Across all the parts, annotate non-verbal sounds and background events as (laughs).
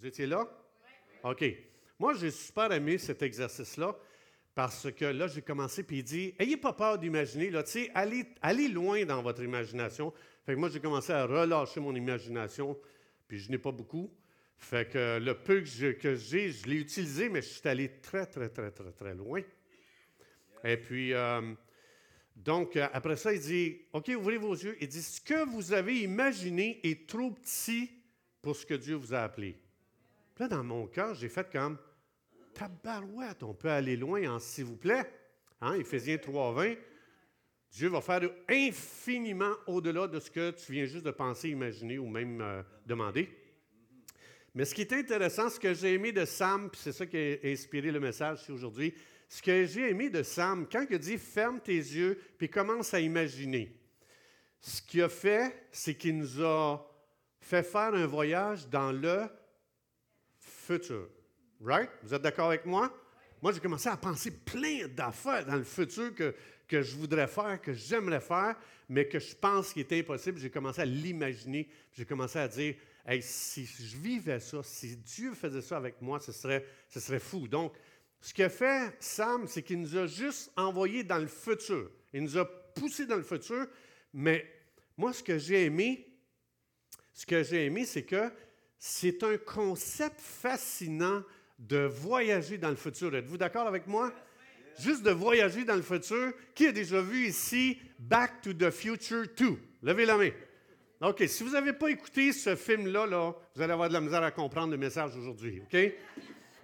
Vous étiez là? OK. Moi, j'ai super aimé cet exercice-là parce que là, j'ai commencé, puis il dit Ayez pas peur d'imaginer, là, tu sais, allez, allez loin dans votre imagination. Fait que moi, j'ai commencé à relâcher mon imagination, puis je n'ai pas beaucoup. Fait que le peu que j'ai, je l'ai utilisé, mais je suis allé très, très, très, très, très loin. Et puis, euh, donc, euh, après ça, il dit, OK, ouvrez vos yeux. Il dit, ce que vous avez imaginé est trop petit pour ce que Dieu vous a appelé. Là, dans mon cœur, j'ai fait comme, tabarouette, on peut aller loin en s'il vous plaît. Hein, Éphésiens 3.20, Dieu va faire infiniment au-delà de ce que tu viens juste de penser, imaginer ou même euh, demander. Mais ce qui est intéressant, ce que j'ai aimé de Sam, puis c'est ça qui a inspiré le message aujourd'hui, ce que j'ai aimé de Sam, quand il dit ferme tes yeux, puis commence à imaginer, ce qu'il a fait, c'est qu'il nous a fait faire un voyage dans le futur. Right? Vous êtes d'accord avec moi? Moi, j'ai commencé à penser plein d'affaires dans le futur que, que je voudrais faire, que j'aimerais faire, mais que je pense qu'il est impossible. J'ai commencé à l'imaginer. J'ai commencé à dire, hey, si je vivais ça, si Dieu faisait ça avec moi, ce serait, ce serait fou. Donc, ce qu'a fait Sam, c'est qu'il nous a juste envoyé dans le futur. Il nous a poussé dans le futur, mais moi, ce que j'ai aimé, ce que j'ai aimé, c'est que c'est un concept fascinant de voyager dans le futur. Êtes-vous d'accord avec moi? Juste de voyager dans le futur. Qui a déjà vu ici Back to the Future 2? Levez la main. OK, si vous n'avez pas écouté ce film-là, là, vous allez avoir de la misère à comprendre le message aujourd'hui. OK?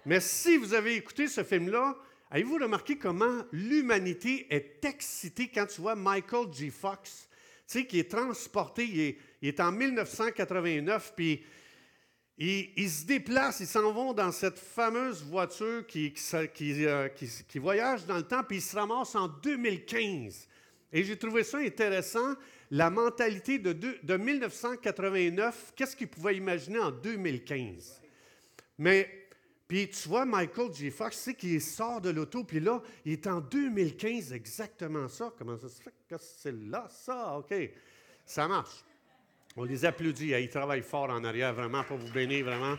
Mais si vous avez écouté ce film-là, avez-vous remarqué comment l'humanité est excitée quand tu vois Michael G. Fox, tu sais, qui est transporté, est, il est en 1989, puis ils, se déplacent, ils s'en vont dans cette fameuse voiture qui, euh, voyage dans le temps, puis ils se ramassent en 2015. Et j'ai trouvé ça intéressant, la mentalité de, de 1989, qu'est-ce qu'ils pouvaient imaginer en 2015. Mais puis tu vois, Michael J. Fox, c'est qu'il sort de l'auto, puis là, il est en 2015, exactement ça. Comment ça se fait que c'est là, ça? OK. Ça marche. On les applaudit. Ils travaillent fort en arrière, vraiment, pour vous bénir, vraiment.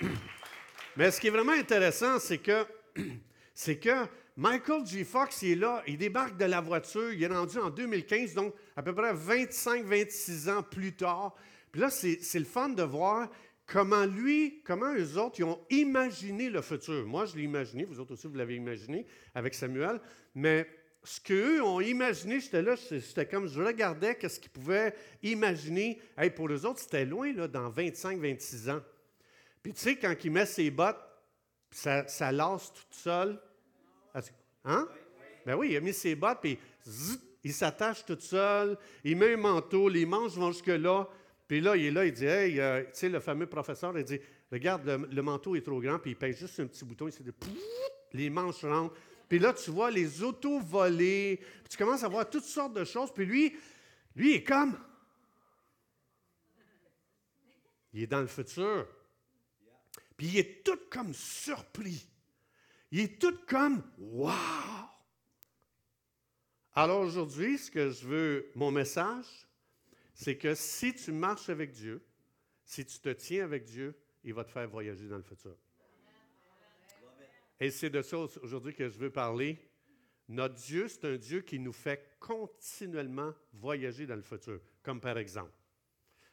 (clears throat) Mais ce qui est vraiment intéressant, c'est que, (clears throat) c'est que Michael J. Fox, il est là, il débarque de la voiture, il est rendu en 2015, donc à peu près 25-26 ans plus tard. Puis là, c'est, c'est le fun de voir comment lui, comment eux autres, ils ont imaginé le futur. Moi, je l'ai imaginé, vous autres aussi, vous l'avez imaginé avec Samuel, mais ce qu'eux ont imaginé, j'étais là, c'était comme je regardais qu'est-ce qu'ils pouvaient imaginer. Hey, pour eux autres, c'était loin, là, dans 25-26 ans. Puis tu sais, quand il met ses bottes, ça, ça lasse toute seule. Hein? Ben oui, il a mis ses bottes, puis il s'attache tout seul, il met un manteau, les manches vont jusque-là, puis là, il est là, il dit, hey, euh, tu sais, le fameux professeur, il dit, regarde, le, manteau est trop grand, puis il pèse juste un petit bouton, il dit, les manches rentrent. Puis là, tu vois les autos voler, tu commences à voir toutes sortes de choses, puis lui, lui, est comme. Il est dans le futur. Puis il est tout comme surpris. Il est tout comme Wow! Alors aujourd'hui, ce que je veux, mon message, c'est que si tu marches avec Dieu, si tu te tiens avec Dieu, il va te faire voyager dans le futur. Et c'est de ça aujourd'hui que je veux parler. Notre Dieu, c'est un Dieu qui nous fait continuellement voyager dans le futur, comme par exemple.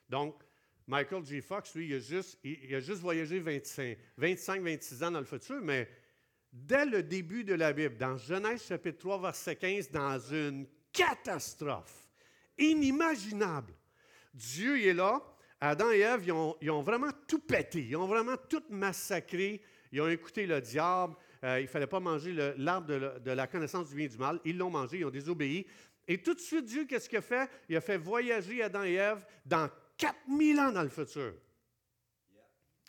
Donc, Michael G. Fox, lui, il a juste, il a juste voyagé 25-26 ans dans le futur, mais dès le début de la Bible, dans Genèse chapitre 3, verset 15, dans une catastrophe, inimaginable. Dieu est là. Adam et Ève, ils ont, vraiment tout pété. Ils ont vraiment tout massacré. Ils ont écouté le diable. Euh, il ne fallait pas manger l'arbre de, la connaissance du bien et du mal. Ils l'ont mangé. Ils ont désobéi. Et tout de suite, Dieu, qu'est-ce qu'il a fait? Il a fait voyager Adam et Ève dans 4000 ans dans le futur.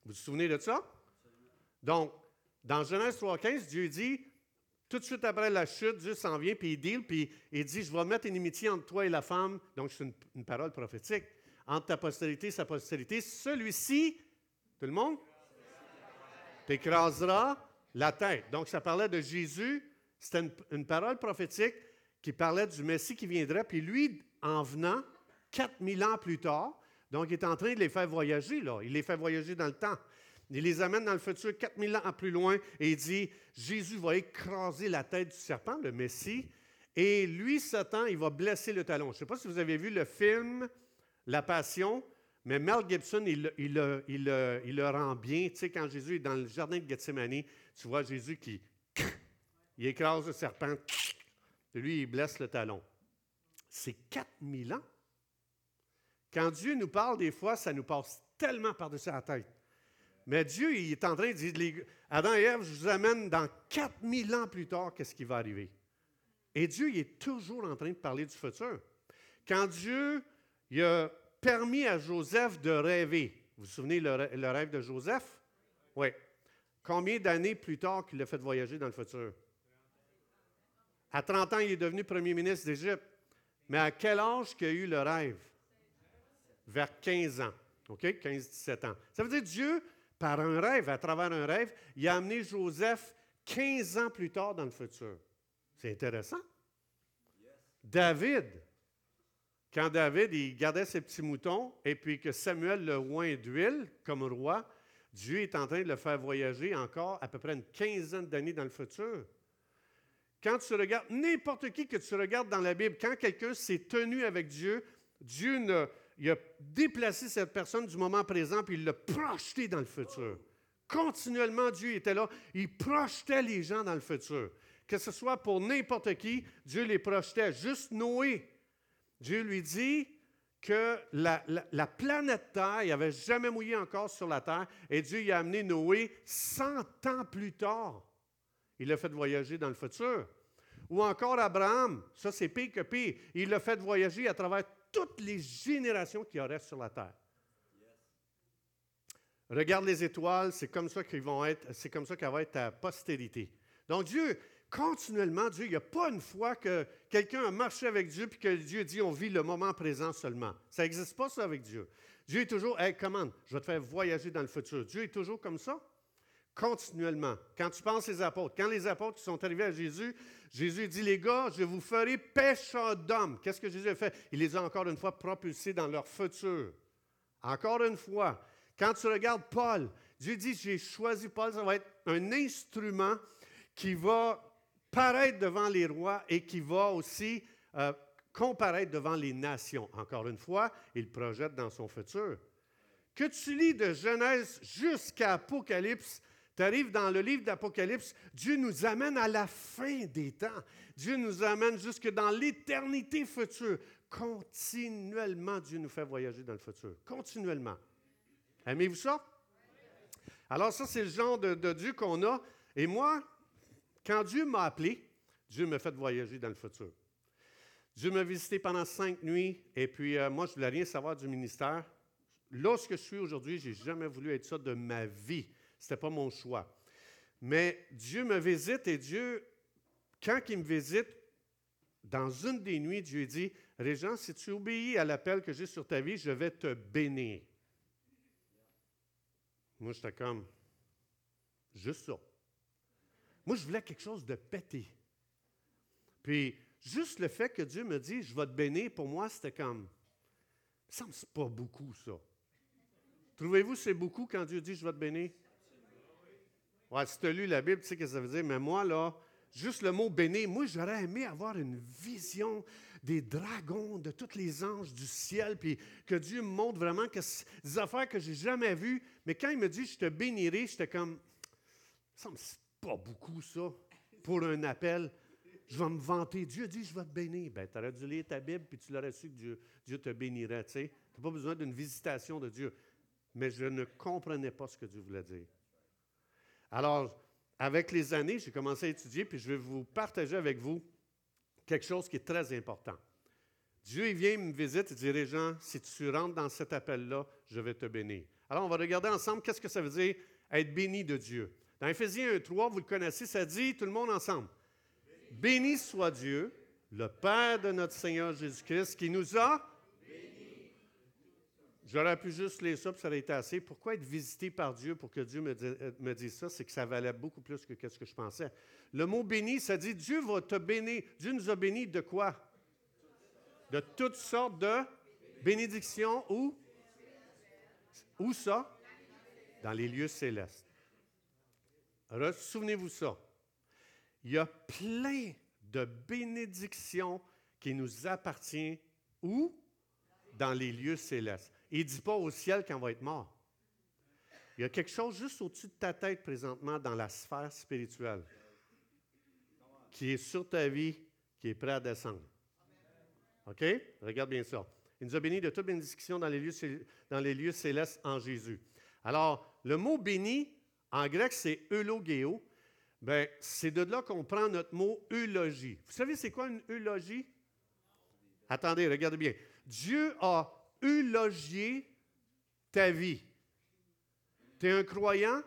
Vous vous souvenez de ça? Donc, dans Genèse 3.15, Dieu dit, tout de suite après la chute, Dieu s'en vient, puis il puis il dit, je vais mettre une amitié entre toi et la femme. Donc, c'est une, parole prophétique. Entre ta postérité et sa postérité, celui-ci, tout le monde, t'écrasera la tête. Donc, ça parlait de Jésus. C'était une, parole prophétique qui parlait du Messie qui viendrait. Puis lui, en venant, 4000 ans plus tard, donc il est en train de les faire voyager. Il les fait voyager dans le temps. Il les amène dans le futur 4000 ans plus loin et il dit, Jésus va écraser la tête du serpent, le Messie, et lui, Satan, il va blesser le talon. Je ne sais pas si vous avez vu le film La Passion, mais Mel Gibson, il, le rend bien. Tu sais, quand Jésus est dans le jardin de Gethsemane, tu vois Jésus qui (clears throat) il écrase le serpent, (clears throat) lui, il blesse le talon. C'est 4000 ans. Quand Dieu nous parle, des fois, ça nous passe tellement par-dessus la tête. Mais Dieu, il est en train de dire, Adam et Ève, je vous amène dans 4000 ans plus tard, qu'est-ce qui va arriver? Et Dieu, il est toujours en train de parler du futur. Quand Dieu il a permis à Joseph de rêver, vous vous souvenez le, rêve de Joseph? Oui. Combien d'années plus tard qu'il l'a fait voyager dans le futur? À 30 ans, il est devenu premier ministre d'Égypte. Mais à quel âge qu'il a eu le rêve? Vers 15 ans. OK? 15-17 ans. Ça veut dire Dieu, par un rêve, à travers un rêve, il a amené Joseph 15 ans plus tard dans le futur. C'est intéressant. David, quand David il gardait ses petits moutons et puis que Samuel le oint d'huile comme roi, Dieu est en train de le faire voyager encore à peu près une quinzaine d'années dans le futur. Quand tu regardes n'importe qui que tu regardes dans la Bible, quand quelqu'un s'est tenu avec Dieu, Dieu a déplacé cette personne du moment présent puis il l'a projeté dans le futur. Continuellement, Dieu était là. Il projetait les gens dans le futur que ce soit pour n'importe qui, Dieu les projetait. Juste Noé, Dieu lui dit que la, planète Terre, n'avait jamais mouillé encore sur la Terre, et Dieu y a amené Noé 100 ans plus tard. Il l'a fait voyager dans le futur. Ou encore Abraham, ça c'est pire que pire, il l'a fait voyager à travers toutes les générations qui y sur la Terre. Regarde les étoiles, c'est comme ça qu'ils vont être, c'est comme ça qu'elle va être ta postérité. Donc Dieu, continuellement Dieu. Il n'y a pas une fois que quelqu'un a marché avec Dieu puis que Dieu dit on vit le moment présent seulement. Ça n'existe pas ça avec Dieu. Dieu est toujours, hey, commande, je vais te faire voyager dans le futur. Dieu est toujours comme ça, continuellement. Quand tu penses les apôtres, quand les apôtres sont arrivés à Jésus, Jésus dit, les gars, je vous ferai pêcheurs d'hommes. Qu'est-ce que Jésus a fait? Il les a encore une fois propulsés dans leur futur. Encore une fois, quand tu regardes Paul, Dieu dit, j'ai choisi Paul, ça va être un instrument qui va paraître devant les rois et qui va aussi euh, comparaître devant les nations. Encore une fois, il projette dans son futur. Que tu lis de Genèse jusqu'à Apocalypse, tu arrives dans le livre d'Apocalypse, Dieu nous amène à la fin des temps. Dieu nous amène jusque dans l'éternité future. Continuellement, Dieu nous fait voyager dans le futur. Continuellement. Aimez-vous ça? Alors ça, c'est le genre de, de Dieu qu'on a. Et moi, quand Dieu m'a appelé, Dieu m'a fait voyager dans le futur. Dieu m'a visité pendant cinq nuits et puis euh, moi, je ne voulais rien savoir du ministère. Là, ce que je suis aujourd'hui, je n'ai jamais voulu être ça de ma vie. Ce n'était pas mon choix. Mais Dieu me visite et Dieu, quand il me visite, dans une des nuits, Dieu dit, Régent, si tu obéis à l'appel que j'ai sur ta vie, je vais te bénir. Moi, j'étais comme, juste ça. Moi, je voulais quelque chose de pété. Puis, juste le fait que Dieu me dit, je vais te bénir, pour moi, c'était comme, ça me pas beaucoup, ça. Trouvez-vous c'est beaucoup quand Dieu dit, je vais te bénir? Ouais, si tu as lu la Bible, tu sais ce que ça veut dire, mais moi, là, juste le mot bénir, moi, j'aurais aimé avoir une vision des dragons, de tous les anges du ciel, puis que Dieu me montre vraiment que des affaires que j'ai jamais vues. Mais quand il me dit, je te bénirai, j'étais comme, ça me pas beaucoup, ça, pour un appel. Je vais me vanter. Dieu dit, je vais te bénir. Ben, tu aurais dû lire ta Bible, puis tu l'aurais su que Dieu, Dieu te bénirait. Tu n'as pas besoin d'une visitation de Dieu. Mais je ne comprenais pas ce que Dieu voulait dire. Alors, avec les années, j'ai commencé à étudier, puis je vais vous partager avec vous quelque chose qui est très important. Dieu, il vient me visite et dit, Jean, si tu rentres dans cet appel-là, je vais te bénir. Alors, on va regarder ensemble qu'est-ce que ça veut dire être béni de Dieu. Dans Éphésiens 1.3, vous le connaissez, ça dit, tout le monde ensemble, Béni soit Dieu, le Père de notre Seigneur Jésus-Christ, qui nous a J'aurais pu juste lire ça, puis ça aurait été assez. Pourquoi être visité par Dieu pour que Dieu me, dise, ça? C'est que ça valait beaucoup plus que ce que je pensais. Le mot béni, ça dit Dieu va te bénir. Dieu nous a bénis de quoi? De toutes sortes de bénédictions. Où? Où ça? dans les lieux célestes. Souvenez-vous ça. Il y a plein de bénédictions qui nous appartiennent où? Dans les lieux célestes. Il ne dit pas au ciel quand on va être mort. Il y a quelque chose juste au-dessus de ta tête présentement dans la sphère spirituelle qui est sur ta vie, qui est prêt à descendre. OK? Regarde bien ça. Il nous a bénis de toute bénédiction dans les lieux célestes en Jésus. Alors, le mot béni, en grec, c'est eulogéo. Bien, c'est de là qu'on prend notre mot eulogie. Vous savez, c'est quoi une eulogie? Attendez, regardez bien. Dieu a eulogié ta vie. Tu es un croyant?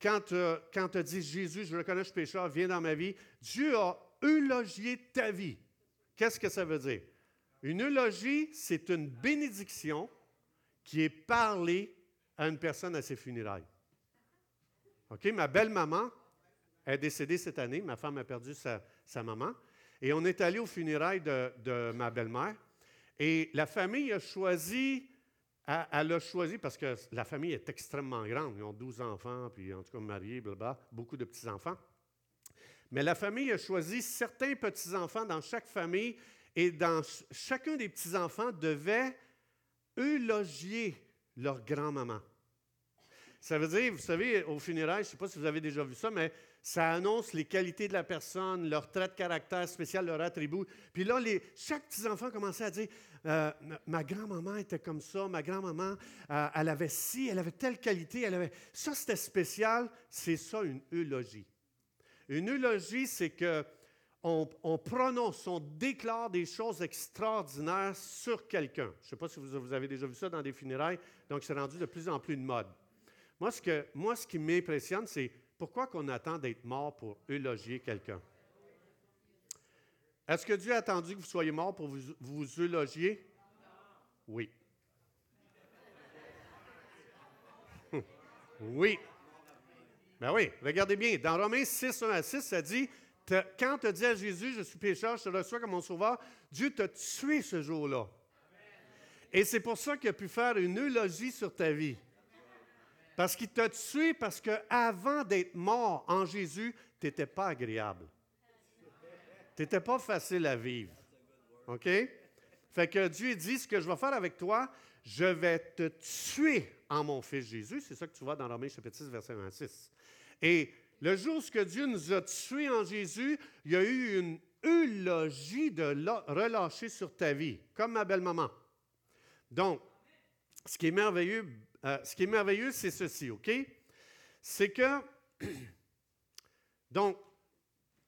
Quand, euh, quand tu dit Jésus, je reconnais, je suis pécheur, viens dans ma vie, Dieu a eulogié ta vie. Qu'est-ce que ça veut dire? Une eulogie, c'est une bénédiction qui est parlée à une personne à ses funérailles. OK? Ma belle-maman est décédée cette année. Ma femme a perdu sa, maman. Et on est allé aux funérailles de, ma belle-mère. Et la famille a choisi elle a choisi, parce que la famille est extrêmement grande, ils ont 12 enfants, puis en tout cas mariés, blablabla, beaucoup de petits-enfants. Mais la famille a choisi certains petits-enfants dans chaque famille, et dans chacun des petits-enfants devait eulogier leur grand-maman. Ça veut dire, vous savez, au funérailles, je ne sais pas si vous avez déjà vu ça, mais ça annonce les qualités de la personne, leur trait de caractère spécial, leur attribut. Puis là, les, chaque petit-enfant commençait à dire euh, Ma grand-maman était comme ça, ma grand-maman, euh, elle avait ci, elle avait telle qualité, elle avait. Ça, c'était spécial. C'est ça, une eulogie. Une eulogie, c'est que on, prononce, on déclare des choses extraordinaires sur quelqu'un. Je ne sais pas si vous, vous, avez déjà vu ça dans des funérailles, donc c'est rendu de plus en plus de mode. Moi, ce, que, moi, ce qui m'impressionne, c'est pourquoi qu'on attend d'être mort pour eulogier quelqu'un? Est-ce que Dieu a attendu que vous soyez mort pour vous, vous eulogier? Oui. (laughs) oui. Ben oui, regardez bien. Dans Romains 6, 1 à 6, ça dit Quand tu dis à Jésus, je suis pécheur, je te reçois comme mon sauveur, Dieu t'a tué ce jour-là. Et c'est pour ça qu'il a pu faire une eulogie sur ta vie. Parce qu'il t'a tué parce qu'avant d'être mort en Jésus, tu n'étais pas agréable. Tu n'étais pas facile à vivre. OK? Fait que Dieu dit, ce que je vais faire avec toi, je vais te tuer en mon Fils Jésus. C'est ça que tu vois dans Romains chapitre 6, verset 26. Et le jour où Dieu nous a tués en Jésus, il y a eu une eulogie de relâcher sur ta vie, comme ma belle-maman. Donc, ce qui est merveilleux, euh, ce qui est merveilleux, c'est ceci, OK? C'est que, (clears throat) donc,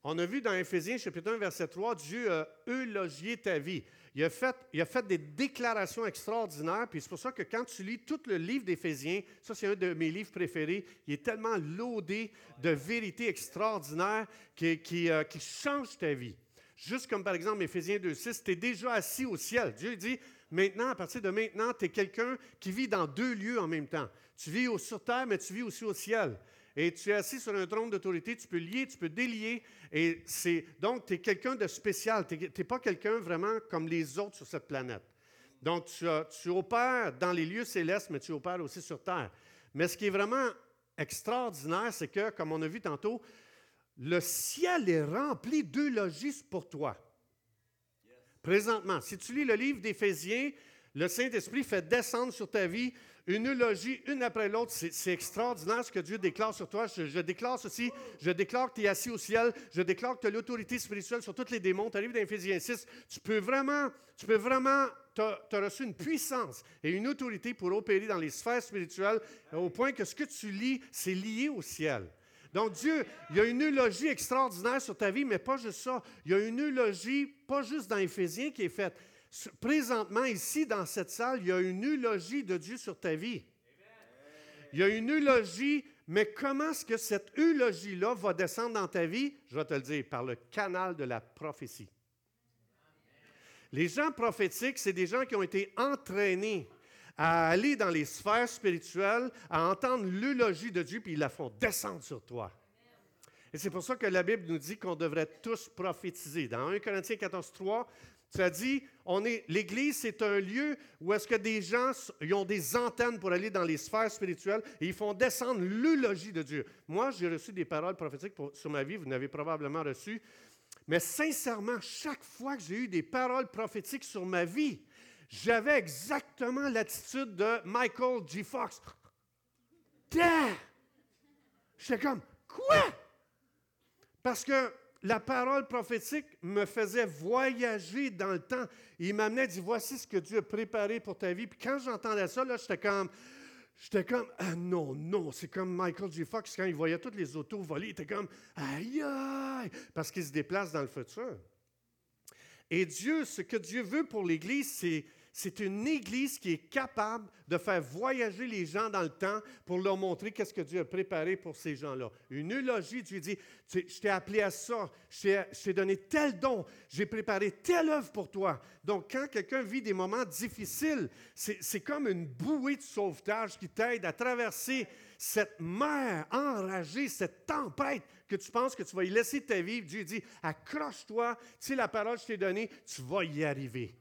on a vu dans Éphésiens chapitre 1, verset 3, Dieu a eulogié ta vie. Il a, fait, il a fait des déclarations extraordinaires, puis c'est pour ça que quand tu lis tout le livre d'Éphésiens, ça c'est un de mes livres préférés, il est tellement laudé de vérités extraordinaires qui, qui, euh, changent ta vie. Juste comme par exemple Éphésiens 2.6, tu es déjà assis au ciel. Dieu dit, Maintenant, à partir de maintenant, tu es quelqu'un qui vit dans deux lieux en même temps. Tu vis sur terre, mais tu vis aussi au ciel. Et tu es assis sur un trône d'autorité, tu peux lier, tu peux délier. Et c'est, donc, tu es quelqu'un de spécial. Tu n'es pas quelqu'un vraiment comme les autres sur cette planète. Donc, tu, opères dans les lieux célestes, mais tu opères aussi sur terre. Mais ce qui est vraiment extraordinaire, c'est que, comme on a vu tantôt, le ciel est rempli d'eulogistes pour toi. Présentement, si tu lis le livre d'Éphésiens, le Saint-Esprit fait descendre sur ta vie une eulogie, une après l'autre. C'est extraordinaire ce que Dieu déclare sur toi. Je, déclare ceci. Je déclare que tu es assis au ciel. Je déclare que tu as l'autorité spirituelle sur tous les démons. Tu arrives dans Éphésiens 6. Tu peux vraiment, tu peux vraiment, tu as, reçu une puissance et une autorité pour opérer dans les sphères spirituelles au point que ce que tu lis, c'est lié au ciel. Donc Dieu, il y a une eulogie extraordinaire sur ta vie, mais pas juste ça. Il y a une eulogie, pas juste dans Éphésiens, qui est faite. Présentement, ici, dans cette salle, il y a une eulogie de Dieu sur ta vie. Il y a une eulogie, mais comment est-ce que cette eulogie-là va descendre dans ta vie? Je vais te le dire, par le canal de la prophétie. Les gens prophétiques, c'est des gens qui ont été entraînés à aller dans les sphères spirituelles, à entendre l'eulogie de Dieu, puis ils la font descendre sur toi. Et c'est pour ça que la Bible nous dit qu'on devrait tous prophétiser. Dans 1 Corinthiens 14, 3, Ça dit, on est, l'Église, c'est un lieu où est-ce que des gens ont des antennes pour aller dans les sphères spirituelles et ils font descendre l'eulogie de Dieu. Moi, j'ai reçu des paroles prophétiques sur ma vie, vous n'avez probablement reçu. Mais sincèrement, chaque fois que j'ai eu des paroles prophétiques sur ma vie, j'avais exactement l'attitude de Michael G. Fox. Damn! J'étais comme, quoi? Parce que la parole prophétique me faisait voyager dans le temps. Il m'amenait, dit Voici ce que Dieu a préparé pour ta vie. Puis quand j'entendais ça, là, j'étais comme. J'étais comme, ah non, non, c'est comme Michael J. Fox quand il voyait toutes les autos voler, il était comme, aïe, aïe, parce qu'il se déplace dans le futur. Et Dieu, ce que Dieu veut pour l'Église, c'est c'est une Église qui est capable de faire voyager les gens dans le temps pour leur montrer qu'est-ce que Dieu a préparé pour ces gens-là. Une eulogie, Dieu dit, je t'ai appelé à ça, je t'ai donné tel don, j'ai préparé telle œuvre pour toi. Donc, quand quelqu'un vit des moments difficiles, c'est comme une bouée de sauvetage qui t'aide à traverser cette mer enragée, cette tempête que tu penses que tu vas y laisser ta vie. Dieu dit, accroche-toi, tu sais la parole que je t'ai donnée, tu vas y arriver.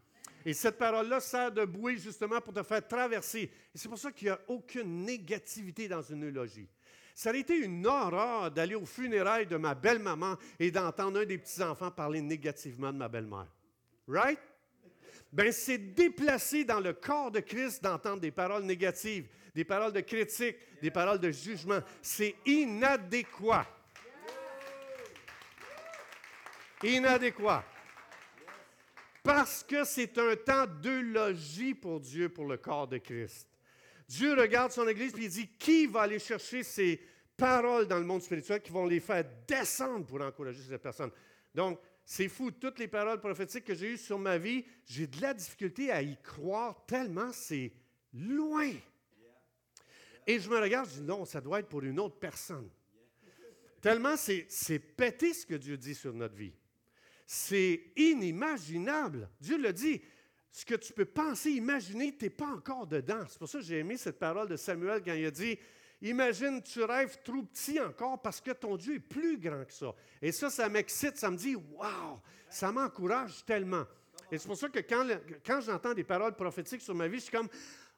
Et cette parole-là sert de bouée justement pour te faire traverser. Et c'est pour ça qu'il n'y a aucune négativité dans une eulogie. Ça aurait été une horreur d'aller au funérailles de ma belle-maman et d'entendre un des petits-enfants parler négativement de ma belle-mère. Right? Ben, c'est déplacé dans le corps de Christ d'entendre des paroles négatives, des paroles de critique, des paroles de jugement. C'est inadéquat. Inadéquat. Parce que c'est un temps d'eulogie pour Dieu, pour le corps de Christ. Dieu regarde son Église et il dit, qui va aller chercher ces paroles dans le monde spirituel qui vont les faire descendre pour encourager ces personnes? Donc, c'est fou, toutes les paroles prophétiques que j'ai eues sur ma vie, j'ai de la difficulté à y croire tellement c'est loin. Et je me regarde, je dis non, ça doit être pour une autre personne. Tellement c'est pété ce que Dieu dit sur notre vie. C'est inimaginable. Dieu le dit. Ce que tu peux penser, imaginer, tu n'es pas encore dedans. C'est pour ça que j'ai aimé cette parole de Samuel quand il a dit Imagine, tu rêves trop petit encore parce que ton Dieu est plus grand que ça. Et ça, ça m'excite, ça me dit Waouh, ça m'encourage tellement. Et c'est pour ça que quand, quand j'entends des paroles prophétiques sur ma vie, je suis comme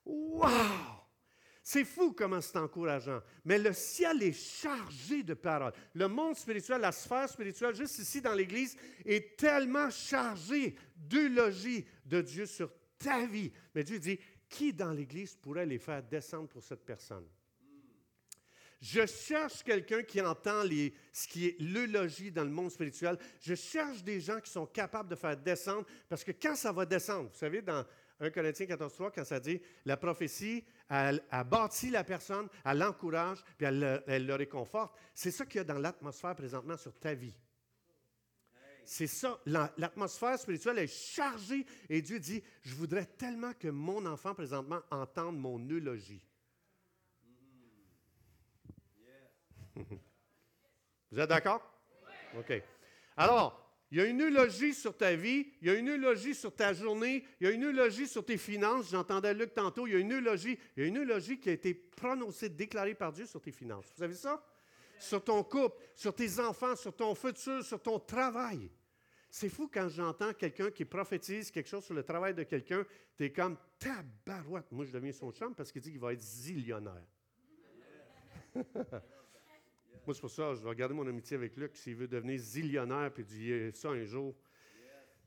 Waouh c'est fou comment c'est encourageant. Mais le ciel est chargé de paroles. Le monde spirituel, la sphère spirituelle, juste ici dans l'Église, est tellement chargé d'eulogie de Dieu sur ta vie. Mais Dieu dit, qui dans l'Église pourrait les faire descendre pour cette personne? Je cherche quelqu'un qui entend les, ce qui est l'eulogie dans le monde spirituel. Je cherche des gens qui sont capables de faire descendre, parce que quand ça va descendre, vous savez, dans 1 Corinthiens 14.3, quand ça dit la prophétie, elle, bâtit la personne, elle l'encourage, puis elle, le réconforte. C'est ça qu'il y a dans l'atmosphère présentement sur ta vie. C'est ça, l'atmosphère spirituelle est chargée et Dieu dit, je voudrais tellement que mon enfant présentement entende mon eulogie. (laughs) Vous êtes d'accord? OK. Alors, il y a une eulogie sur ta vie, il y a une eulogie sur ta journée, il y a une eulogie sur tes finances. J'entendais Luc tantôt, il y a une eulogie, il y a une eulogie qui a été prononcée, déclarée par Dieu sur tes finances. Vous savez ça? Sur ton couple, sur tes enfants, sur ton futur, sur ton travail. C'est fou quand j'entends quelqu'un qui prophétise quelque chose sur le travail de quelqu'un, tu es comme tabarouette. Moi, je deviens son chum parce qu'il dit qu'il va être zillionnaire. (laughs) Moi, c'est pour ça, je vais regarder mon amitié avec Luc. S'il veut devenir zillionnaire puis dire ça un jour,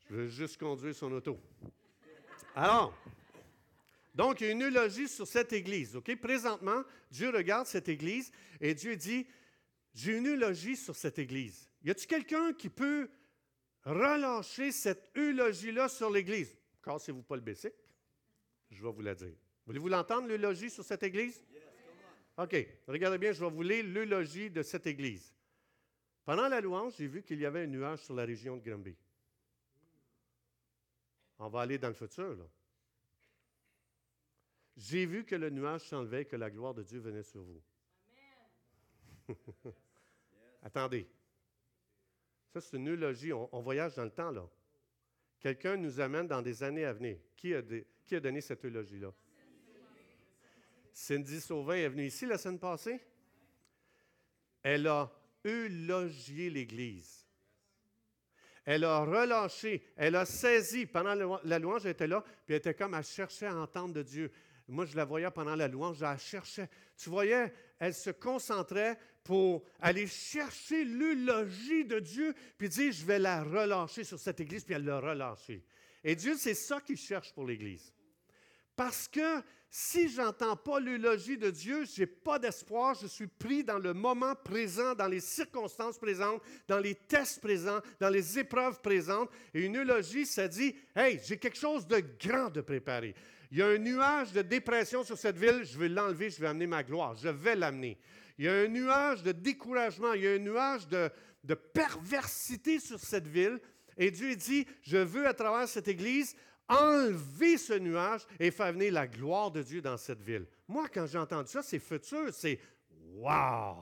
je veux juste conduire son auto. Alors, donc, il y a une eulogie sur cette Église. OK? Présentement, Dieu regarde cette Église et Dieu dit J'ai une eulogie sur cette Église. Y a-t-il quelqu'un qui peut relâcher cette eulogie-là sur l'Église? Cassez-vous pas le basic. Je vais vous la dire. Voulez-vous l'entendre, l'eulogie sur cette Église? OK, regardez bien, je vais vous lire l'eulogie de cette église. Pendant la louange, j'ai vu qu'il y avait un nuage sur la région de Granby. On va aller dans le futur, là. J'ai vu que le nuage s'enlevait et que la gloire de Dieu venait sur vous. (laughs) Attendez. Ça, c'est une eulogie. On, voyage dans le temps, là. Quelqu'un nous amène dans des années à venir. Qui a, qui a donné cette eulogie-là? Cindy Sauvin est venue ici la semaine passée. Elle a eulogié l'Église. elle a relâché, elle a saisi. Pendant la louange, elle était là, puis elle était comme, elle cherchait à entendre de Dieu. Moi, je la voyais pendant la louange, je la cherchais. Tu voyais, elle se concentrait pour aller chercher l'eulogie de Dieu, puis dire, je vais la relâcher sur cette Église, puis elle l'a relâchée. Et Dieu, c'est ça qu'il cherche pour l'Église. Parce que si je n'entends pas l'eulogie de Dieu, je n'ai pas d'espoir, je suis pris dans le moment présent, dans les circonstances présentes, dans les tests présents, dans les épreuves présentes. Et une eulogie, ça dit, hey, j'ai quelque chose de grand de préparer. Il y a un nuage de dépression sur cette ville, je vais l'enlever, je vais amener ma gloire, je vais l'amener. Il y a un nuage de découragement, il y a un nuage de, de perversité sur cette ville. Et Dieu dit, je veux à travers cette Église enlever ce nuage et faire venir la gloire de Dieu dans cette ville. Moi, quand j'entends ça, c'est futur, c'est wow!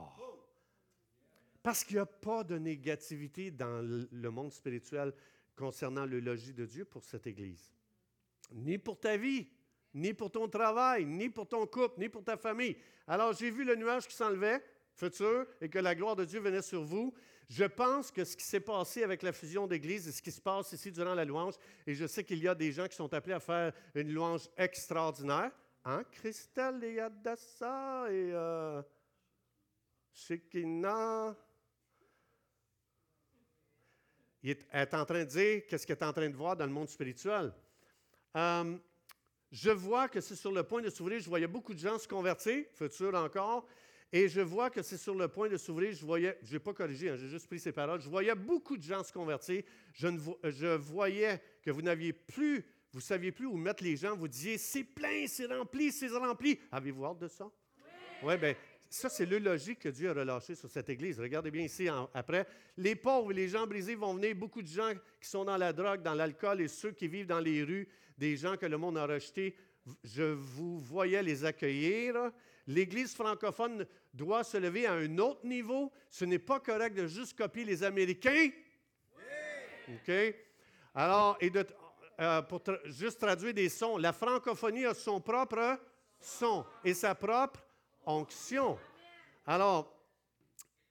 Parce qu'il n'y a pas de négativité dans le monde spirituel concernant le logis de Dieu pour cette Église. Ni pour ta vie, ni pour ton travail, ni pour ton couple, ni pour ta famille. Alors j'ai vu le nuage qui s'enlevait, futur, et que la gloire de Dieu venait sur vous. Je pense que ce qui s'est passé avec la fusion d'Église et ce qui se passe ici durant la louange, et je sais qu'il y a des gens qui sont appelés à faire une louange extraordinaire. Hein? Christelle et Adassa et euh, Shekina. Il est, en train de dire qu'est-ce qu'elle est en train de voir dans le monde spirituel. Euh, je vois que c'est sur le point de s'ouvrir. Je voyais beaucoup de gens se convertir, futur encore. Et je vois que c'est sur le point de s'ouvrir. Je voyais, je n'ai pas corrigé, hein, j'ai juste pris ces paroles. Je voyais beaucoup de gens se convertir. Je, je voyais que vous n'aviez plus, vous ne saviez plus où mettre les gens. Vous disiez, c'est plein, c'est rempli, c'est rempli. Avez-vous hâte de ça? Oui, ouais, bien, ça, c'est le logique que Dieu a relâché sur cette Église. Regardez bien ici après. Les pauvres et les gens brisés vont venir. Beaucoup de gens qui sont dans la drogue, dans l'alcool et ceux qui vivent dans les rues, des gens que le monde a rejetés. Je vous voyais les accueillir. L'Église francophone doit se lever à un autre niveau. Ce n'est pas correct de juste copier les Américains. OK? Alors, et de, euh, pour juste traduire des sons, la francophonie a son propre son et sa propre onction. Alors,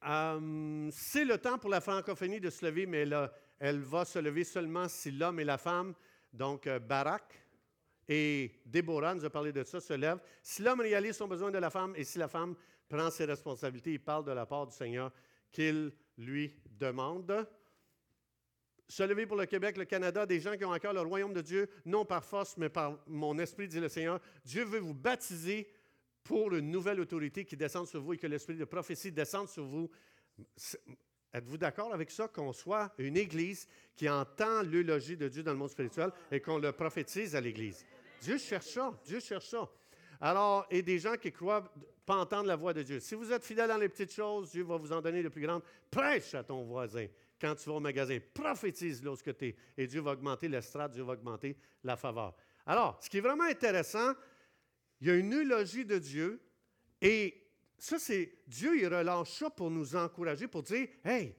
euh, c'est le temps pour la francophonie de se lever, mais elle, elle va se lever seulement si l'homme et la femme, donc euh, Barak, et Déborah nous a parlé de ça, se lève. Si l'homme réalise son besoin de la femme et si la femme prend ses responsabilités, il parle de la part du Seigneur qu'il lui demande. Se lever pour le Québec, le Canada, des gens qui ont encore le royaume de Dieu, non par force, mais par mon esprit, dit le Seigneur. Dieu veut vous baptiser pour une nouvelle autorité qui descende sur vous et que l'esprit de prophétie descende sur vous. Êtes-vous d'accord avec ça, qu'on soit une Église qui entend l'eulogie de Dieu dans le monde spirituel et qu'on le prophétise à l'Église? Dieu cherche ça. Dieu cherche ça. Alors, et des gens qui croient pas entendre la voix de Dieu. Si vous êtes fidèle dans les petites choses, Dieu va vous en donner de plus grandes. Prêche à ton voisin quand tu vas au magasin. Prophétise lorsque tu es. Et Dieu va augmenter l'estrade, Dieu va augmenter la faveur. Alors, ce qui est vraiment intéressant, il y a une eulogie de Dieu et ça, c'est Dieu, il relâche ça pour nous encourager, pour dire Hey,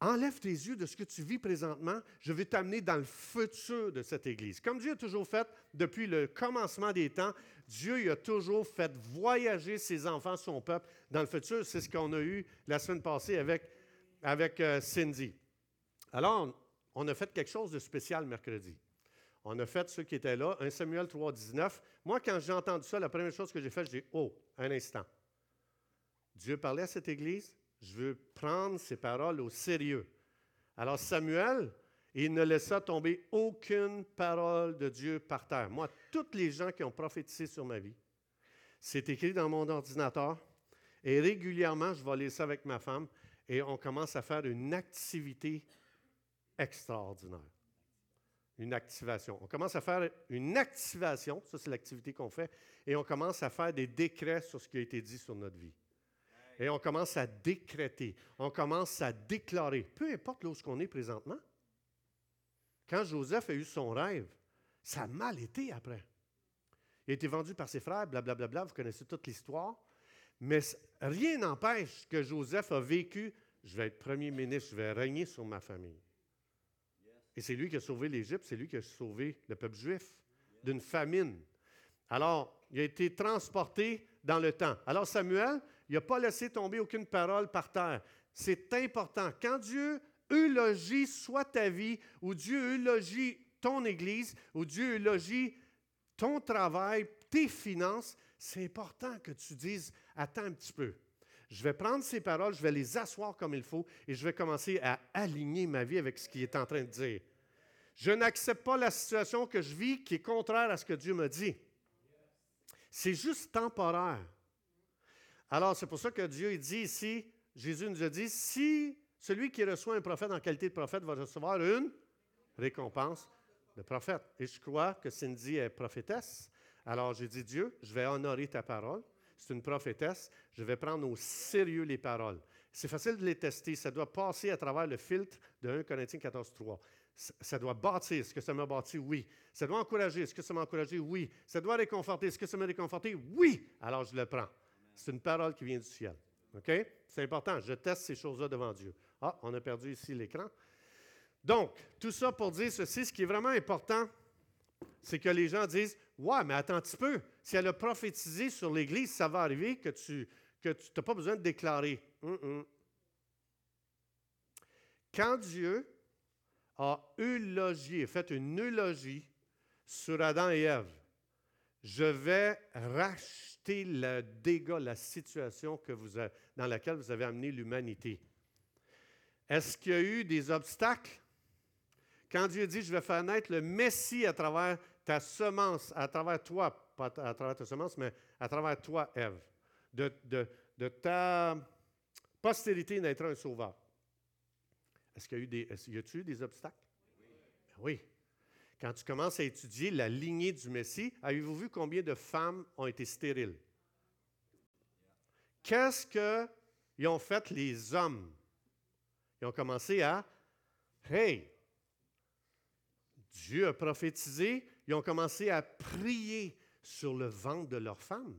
Enlève tes yeux de ce que tu vis présentement, je vais t'amener dans le futur de cette Église. Comme Dieu a toujours fait depuis le commencement des temps, Dieu a toujours fait voyager ses enfants, son peuple, dans le futur. C'est ce qu'on a eu la semaine passée avec, avec euh, Cindy. Alors, on a fait quelque chose de spécial mercredi. On a fait, ceux qui étaient là, 1 Samuel 3, 19. Moi, quand j'ai entendu ça, la première chose que j'ai faite, j'ai dit, oh, un instant. Dieu parlait à cette Église, je veux prendre ces paroles au sérieux. Alors Samuel, il ne laissa tomber aucune parole de Dieu par terre. Moi, toutes les gens qui ont prophétisé sur ma vie, c'est écrit dans mon ordinateur. Et régulièrement, je vais ça avec ma femme et on commence à faire une activité extraordinaire. Une activation. On commence à faire une activation, ça c'est l'activité qu'on fait, et on commence à faire des décrets sur ce qui a été dit sur notre vie. Et on commence à décréter, on commence à déclarer, peu importe où qu'on est présentement. Quand Joseph a eu son rêve, ça a mal été après. Il a été vendu par ses frères, blablabla, bla, bla, vous connaissez toute l'histoire. Mais rien n'empêche que Joseph a vécu, je vais être premier ministre, je vais régner sur ma famille. Et c'est lui qui a sauvé l'Égypte, c'est lui qui a sauvé le peuple juif d'une famine. Alors, il a été transporté dans le temps. Alors Samuel, il n'a pas laissé tomber aucune parole par terre. C'est important. Quand Dieu eulogie soit ta vie, ou Dieu eulogie ton Église, ou Dieu eulogie ton travail, tes finances, c'est important que tu dises, attends un petit peu. Je vais prendre ces paroles, je vais les asseoir comme il faut et je vais commencer à aligner ma vie avec ce qu'il est en train de dire. Je n'accepte pas la situation que je vis qui est contraire à ce que Dieu me dit. C'est juste temporaire. Alors, c'est pour ça que Dieu dit ici, Jésus nous a dit, si celui qui reçoit un prophète en qualité de prophète va recevoir une récompense de prophète. Et je crois que Cindy est prophétesse. Alors, j'ai dit, Dieu, je vais honorer ta parole. C'est une prophétesse. Je vais prendre au sérieux les paroles. C'est facile de les tester. Ça doit passer à travers le filtre de 1 Corinthiens 14, 3. Ça doit bâtir. Est-ce que ça m'a bâti? Oui. Ça doit encourager. Est-ce que ça m'a encouragé? Oui. Ça doit réconforter. Est-ce que ça m'a réconforté? Oui. Alors, je le prends. C'est une parole qui vient du ciel. C'est important. Je teste ces choses-là devant Dieu. Ah, on a perdu ici l'écran. Donc, tout ça pour dire ceci, ce qui est vraiment important, c'est que les gens disent Ouais, mais attends un petit peu. Si elle a prophétisé sur l'Église, ça va arriver que tu que n'as pas besoin de déclarer. Hum, hum. Quand Dieu a eulogié, fait une eulogie sur Adam et Ève, je vais racheter le dégât, la situation dans laquelle vous avez amené l'humanité. Est-ce qu'il y a eu des obstacles? Quand Dieu dit, je vais faire naître le Messie à travers ta semence, à travers toi, pas à travers ta semence, mais à travers toi, Ève, de, ta postérité naîtra un sauveur. Est-ce qu'il y a eu des, y a eu des obstacles? Oui. Quand tu commences à étudier la lignée du Messie, avez-vous vu combien de femmes ont été stériles? Qu'est-ce qu'ils ont fait les hommes? Ils ont commencé à Hey, Dieu a prophétisé, ils ont commencé à prier sur le ventre de leur femme.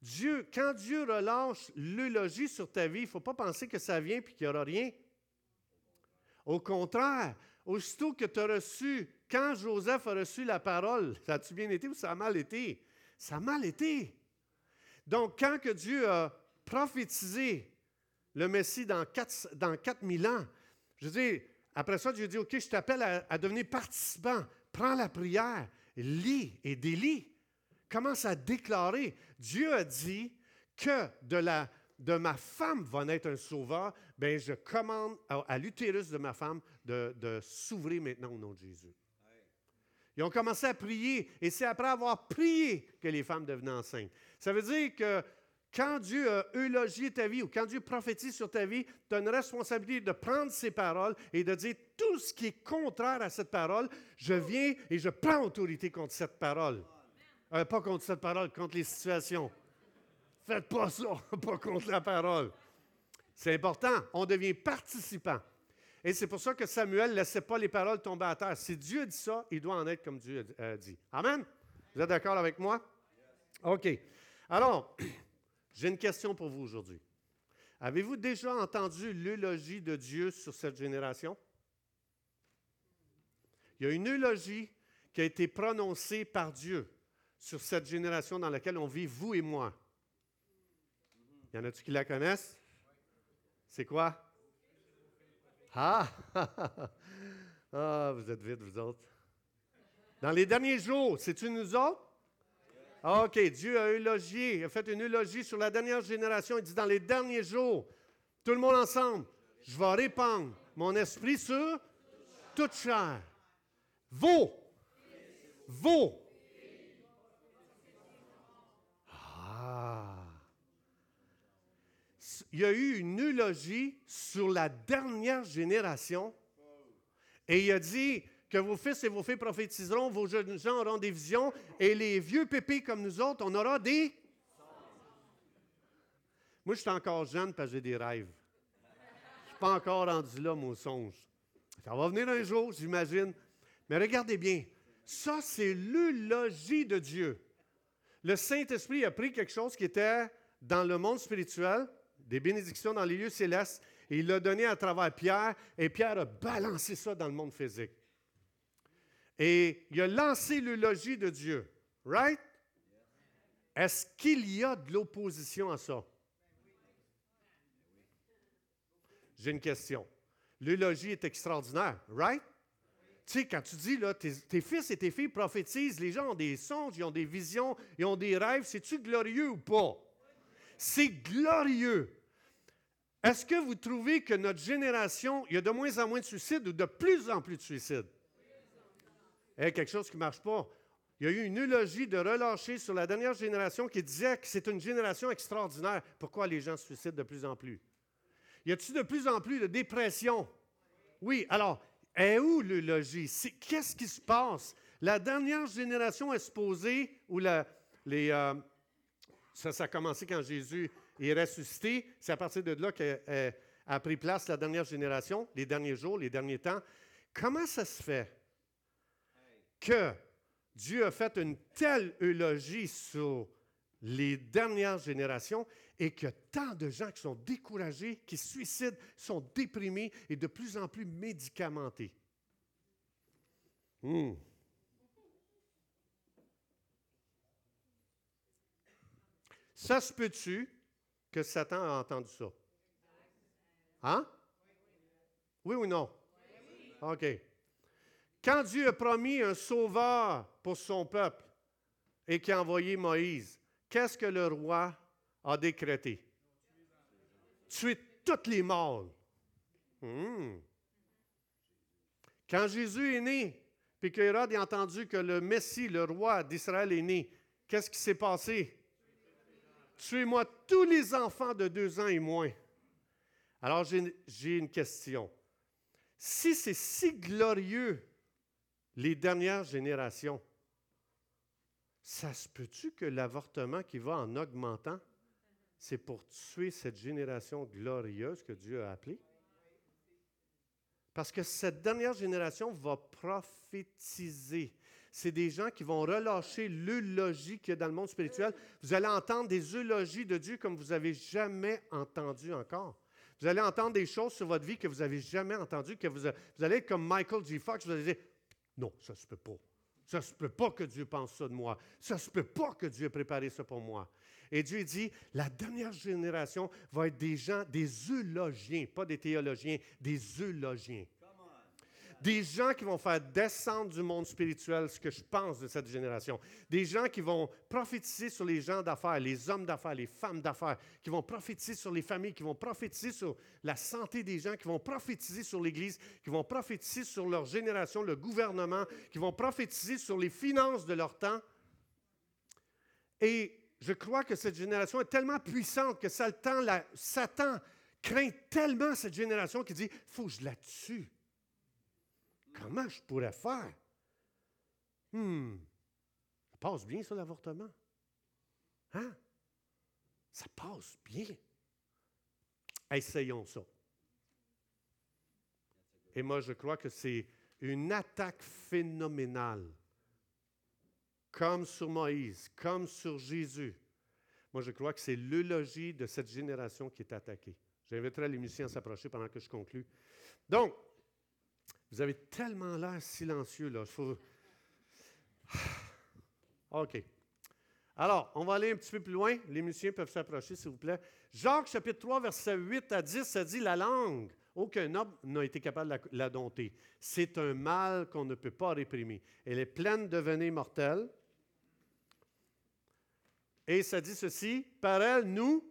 Dieu, quand Dieu relâche l'eulogie sur ta vie, il ne faut pas penser que ça vient et qu'il n'y aura rien. Au contraire, aussitôt que tu as reçu, quand Joseph a reçu la parole, ça a-tu bien été ou ça a mal été? Ça a mal été. Donc, quand que Dieu a prophétisé le Messie dans, 4, dans 4000 ans, je dis, après ça, Dieu dit, OK, je t'appelle à, devenir participant. Prends la prière, lis et délie. Commence à déclarer. Dieu a dit que de, de ma femme va naître un sauveur. Bien, je commande à, l'utérus de ma femme de, de s'ouvrir maintenant au nom de Jésus. Ils ont commencé à prier, et c'est après avoir prié que les femmes devenaient enceintes. Ça veut dire que quand Dieu a eulogié ta vie ou quand Dieu prophétise sur ta vie, tu as une responsabilité de prendre ces paroles et de dire tout ce qui est contraire à cette parole, je viens et je prends autorité contre cette parole. Euh, pas contre cette parole, contre les situations. Faites pas ça, (laughs) pas contre la parole. C'est important, on devient participant. Et c'est pour ça que Samuel ne laissait pas les paroles tomber à terre. Si Dieu dit ça, il doit en être comme Dieu a dit. Amen? Vous êtes d'accord avec moi? OK. Alors, (clears throat) j'ai une question pour vous aujourd'hui. Avez-vous déjà entendu l'eulogie de Dieu sur cette génération? Il y a une eulogie qui a été prononcée par Dieu sur cette génération dans laquelle on vit, vous et moi. Il y en a-tu qui la connaissent? C'est quoi? Ah! (laughs) ah, vous êtes vite, vous autres. Dans les derniers jours, c'est-tu nous autres? Ah, OK, Dieu a eulogié, a fait une eulogie sur la dernière génération. Il dit dans les derniers jours, tout le monde ensemble, je vais répandre mon esprit sur toute chair. Vous, vous. Ah. Il y a eu une eulogie sur la dernière génération et il a dit, que vos fils et vos filles prophétiseront, vos jeunes gens auront des visions, et les vieux pépés comme nous autres, on aura des... Moi, je suis encore jeune parce que j'ai des rêves. Je ne suis pas encore rendu là, mon songe. Ça va venir un jour, j'imagine. Mais regardez bien, ça, c'est l'eulogie de Dieu. Le Saint-Esprit a pris quelque chose qui était dans le monde spirituel, des bénédictions dans les lieux célestes, et il l'a donné à travers Pierre, et Pierre a balancé ça dans le monde physique. Et il a lancé le de Dieu. Right? Est-ce qu'il y a de l'opposition à ça? J'ai une question. L'élogie est extraordinaire, right? Tu sais, quand tu dis, là, tes, tes, fils et tes filles prophétisent, les gens ont des songes, ils ont des visions, ils ont des rêves, c'est-tu glorieux ou pas? C'est glorieux. Est-ce que vous trouvez que notre génération, il y a de moins en moins de suicides ou de plus en plus de suicides? Eh, quelque chose qui ne marche pas. Il y a eu une eulogie de relâcher sur la dernière génération qui disait que c'est une génération extraordinaire. Pourquoi les gens se suicident de plus en plus? Y a-t-il de plus en plus de dépression? Oui, alors, est où l'eulogie? Qu'est-ce qui se passe? La dernière génération est supposée, ou les, euh, ça, ça a commencé quand Jésus est ressuscité. C'est à partir de là qu'a pris place la dernière génération, les derniers jours, les derniers temps. Comment ça se fait que Dieu a fait une telle eulogie sur les dernières générations et que tant de gens qui sont découragés, qui suicident, sont déprimés et de plus en plus médicamentés? Hmm. Ça se peut-tu que Satan a entendu ça? Hein? Oui ou non? OK. Quand Dieu a promis un sauveur pour son peuple et qui a envoyé Moïse, qu'est-ce que le roi a décrété? Tuer toutes les mâles. Hmm. Quand Jésus est né, puis qu'Hérode a entendu que le Messie, le roi d'Israël, est né, qu'est-ce qui s'est passé? Tuez-moi tous les enfants de deux ans et moins. Alors j'ai une question. Si c'est si glorieux, les dernières générations, ça se peut-tu que l'avortement qui va en augmentant, c'est pour tuer cette génération glorieuse que Dieu a appelée? Parce que cette dernière génération va prophétiser c'est des gens qui vont relâcher l'eulogie qu'il y a dans le monde spirituel. Vous allez entendre des eulogies de Dieu comme vous n'avez jamais entendu encore. Vous allez entendre des choses sur votre vie que vous n'avez jamais entendues, que vous, allez être comme Michael G. Fox, vous allez dire, non, ça ne se peut pas. Ça ne se peut pas que Dieu pense ça de moi. Ça ne se peut pas que Dieu ait préparé ça pour moi. Et Dieu dit, la dernière génération va être des gens, des eulogiens, pas des théologiens, des eulogiens. Des gens qui vont faire descendre du monde spirituel ce que je pense de cette génération. Des gens qui vont prophétiser sur les gens d'affaires, les hommes d'affaires, les femmes d'affaires, qui vont prophétiser sur les familles, qui vont prophétiser sur la santé des gens, qui vont prophétiser sur l'Église, qui vont prophétiser sur leur génération, le gouvernement, qui vont prophétiser sur les finances de leur temps. Et je crois que cette génération est tellement puissante que Satan, craint tellement cette génération qu'il dit, faut que je la tue. Comment je pourrais faire? Hmm, ça passe bien, ça, l'avortement? Hein? Ça passe bien. Essayons ça. Et moi, je crois que c'est une attaque phénoménale, comme sur Moïse, comme sur Jésus. Moi, je crois que c'est l'eulogie de cette génération qui est attaquée. J'inviterai les musiciens à s'approcher pendant que je conclue. Donc, vous avez tellement l'air silencieux, là. (sighs) OK. Alors, on va aller un petit peu plus loin. Les musiciens peuvent s'approcher, s'il vous plaît. Jacques chapitre 3, verset 8 à 10, ça dit La langue, aucun homme n'a été capable de la, dompter. C'est un mal qu'on ne peut pas réprimer. Elle est pleine de venin mortel. Et ça dit ceci Par elle, nous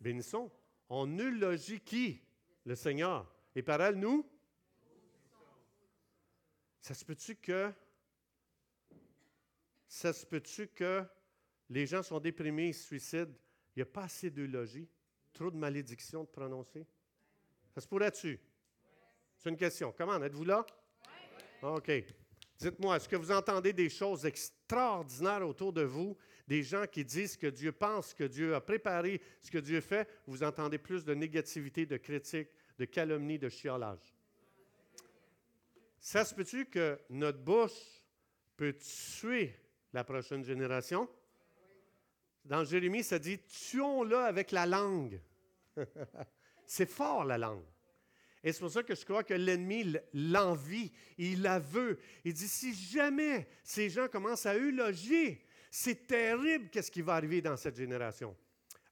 bénissons. On eulogit qui? Le Seigneur. Et par elle, nous ça se peut-tu que ça se peut-tu que les gens sont déprimés, ils se suicident, il n'y a pas assez d'eulogie, trop de malédictions de prononcer? Ça se pourrait-tu? C'est une question. Comment? Êtes-vous là? OK. Dites-moi, est-ce que vous entendez des choses extraordinaires autour de vous, des gens qui disent que Dieu pense, que Dieu a préparé, ce que Dieu fait? Vous entendez plus de négativité, de critique, de calomnie, de chiolage. Ça se peut-tu que notre bouche peut tuer la prochaine génération? Dans Jérémie, ça dit tuons-le avec la langue. (laughs) c'est fort la langue. Et c'est pour ça que je crois que l'ennemi l'envie, il la veut. Il dit si jamais ces gens commencent à eulogier, c'est terrible qu'est-ce qui va arriver dans cette génération.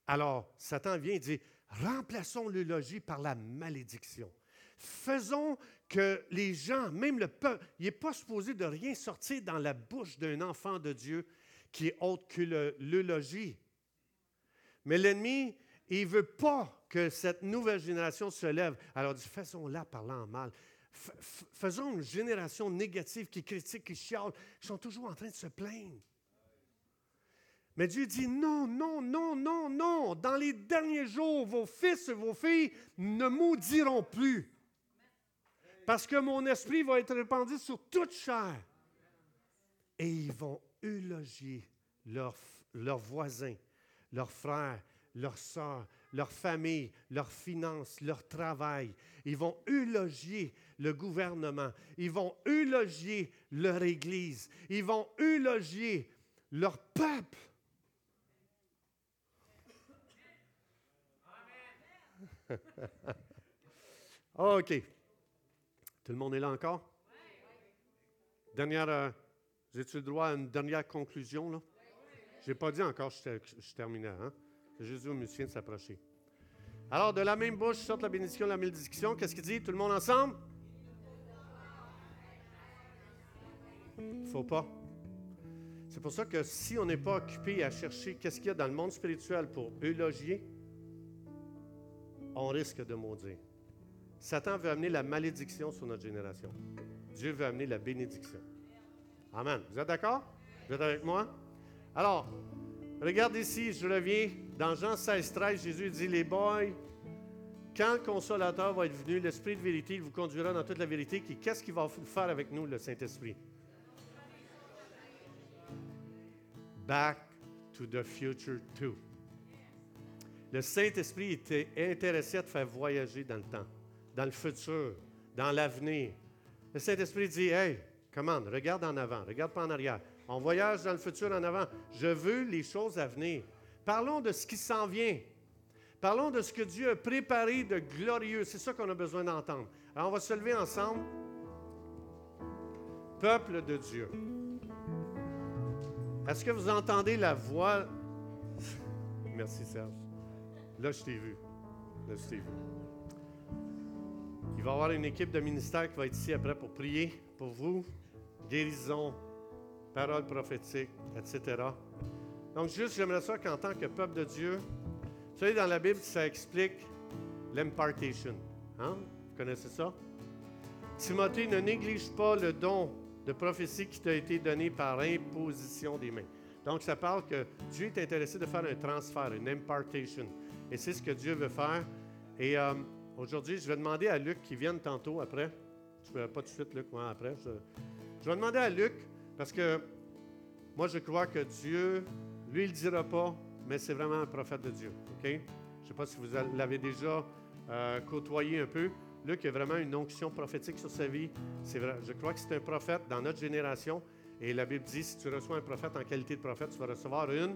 Alors, Satan vient et dit Remplaçons l'eulogie par la malédiction. Faisons que les gens, même le peuple, il n'est pas supposé de rien sortir dans la bouche d'un enfant de Dieu qui est autre que l'eulogie. Mais l'ennemi, il ne veut pas que cette nouvelle génération se lève. Alors, dit, faisons-la parlant en mal. faisons une génération négative qui critique, qui chiale, qui sont toujours en train de se plaindre. Mais Dieu dit non, non, non, non, non. Dans les derniers jours, vos fils et vos filles ne maudiront plus. Parce que mon esprit va être répandu sur toute chair. Et ils vont eulogier leurs, leurs voisins, leurs frères, leurs sœurs, leur famille, leurs finances, leur travail. Ils vont eulogier le gouvernement. Ils vont eulogier leur Église. Ils vont eulogier leur peuple. (laughs) OK. Tout le monde est là encore? Dernière, euh, j'ai-tu le droit à une dernière conclusion? Là? Je n'ai pas dit encore que je, terminais. Hein? Jésus au musicien de s'approcher. Alors, de la même bouche sort la bénédiction, la malédiction. Qu'est-ce qu'il dit? Tout le monde ensemble? Il faut pas. C'est pour ça que si on n'est pas occupé à chercher qu'est-ce qu'il y a dans le monde spirituel pour eulogier, on risque de maudire. Satan veut amener la malédiction sur notre génération. Dieu veut amener la bénédiction. Amen. Vous êtes d'accord? Vous êtes avec moi? Alors, regarde ici, je reviens dans Jean 16, 13, Jésus dit, les boys, quand le consolateur va être venu, l'Esprit de vérité, il vous conduira dans toute la vérité. Qu'est-ce qu'il va faire avec nous, le Saint-Esprit? Back to the future too. Le Saint-Esprit était intéressé à te faire voyager dans le temps, dans le futur, dans l'avenir. Le Saint-Esprit dit Hey, commande, regarde en avant, regarde pas en arrière. On voyage dans le futur en avant. Je veux les choses à venir. Parlons de ce qui s'en vient. Parlons de ce que Dieu a préparé de glorieux. C'est ça qu'on a besoin d'entendre. Alors, on va se lever ensemble. Peuple de Dieu. Est-ce que vous entendez la voix? Merci Serge. Là, je t'ai vu. Là, je t'ai vu. Il va y avoir une équipe de ministère qui va être ici après pour prier pour vous. Guérison, paroles prophétiques, etc. Donc, juste, j'aimerais ça qu'en tant que peuple de Dieu, vous savez, dans la Bible, ça explique l'impartation. Hein? Vous connaissez ça? Timothée, ne néglige pas le don de prophétie qui t'a été donné par imposition des mains. Donc, ça parle que Dieu est intéressé de faire un transfert, une impartation. Et c'est ce que Dieu veut faire. Et euh, aujourd'hui, je vais demander à Luc qui vienne tantôt après. Je ne pas tout de suite, Luc, moi, après. Je, vais demander à Luc, parce que moi, je crois que Dieu, lui, il ne dira pas, mais c'est vraiment un prophète de Dieu. OK? Je ne sais pas si vous l'avez déjà euh, côtoyé un peu. Luc a vraiment une onction prophétique sur sa vie. Je crois que c'est un prophète dans notre génération. Et la Bible dit, si tu reçois un prophète en qualité de prophète, tu vas recevoir une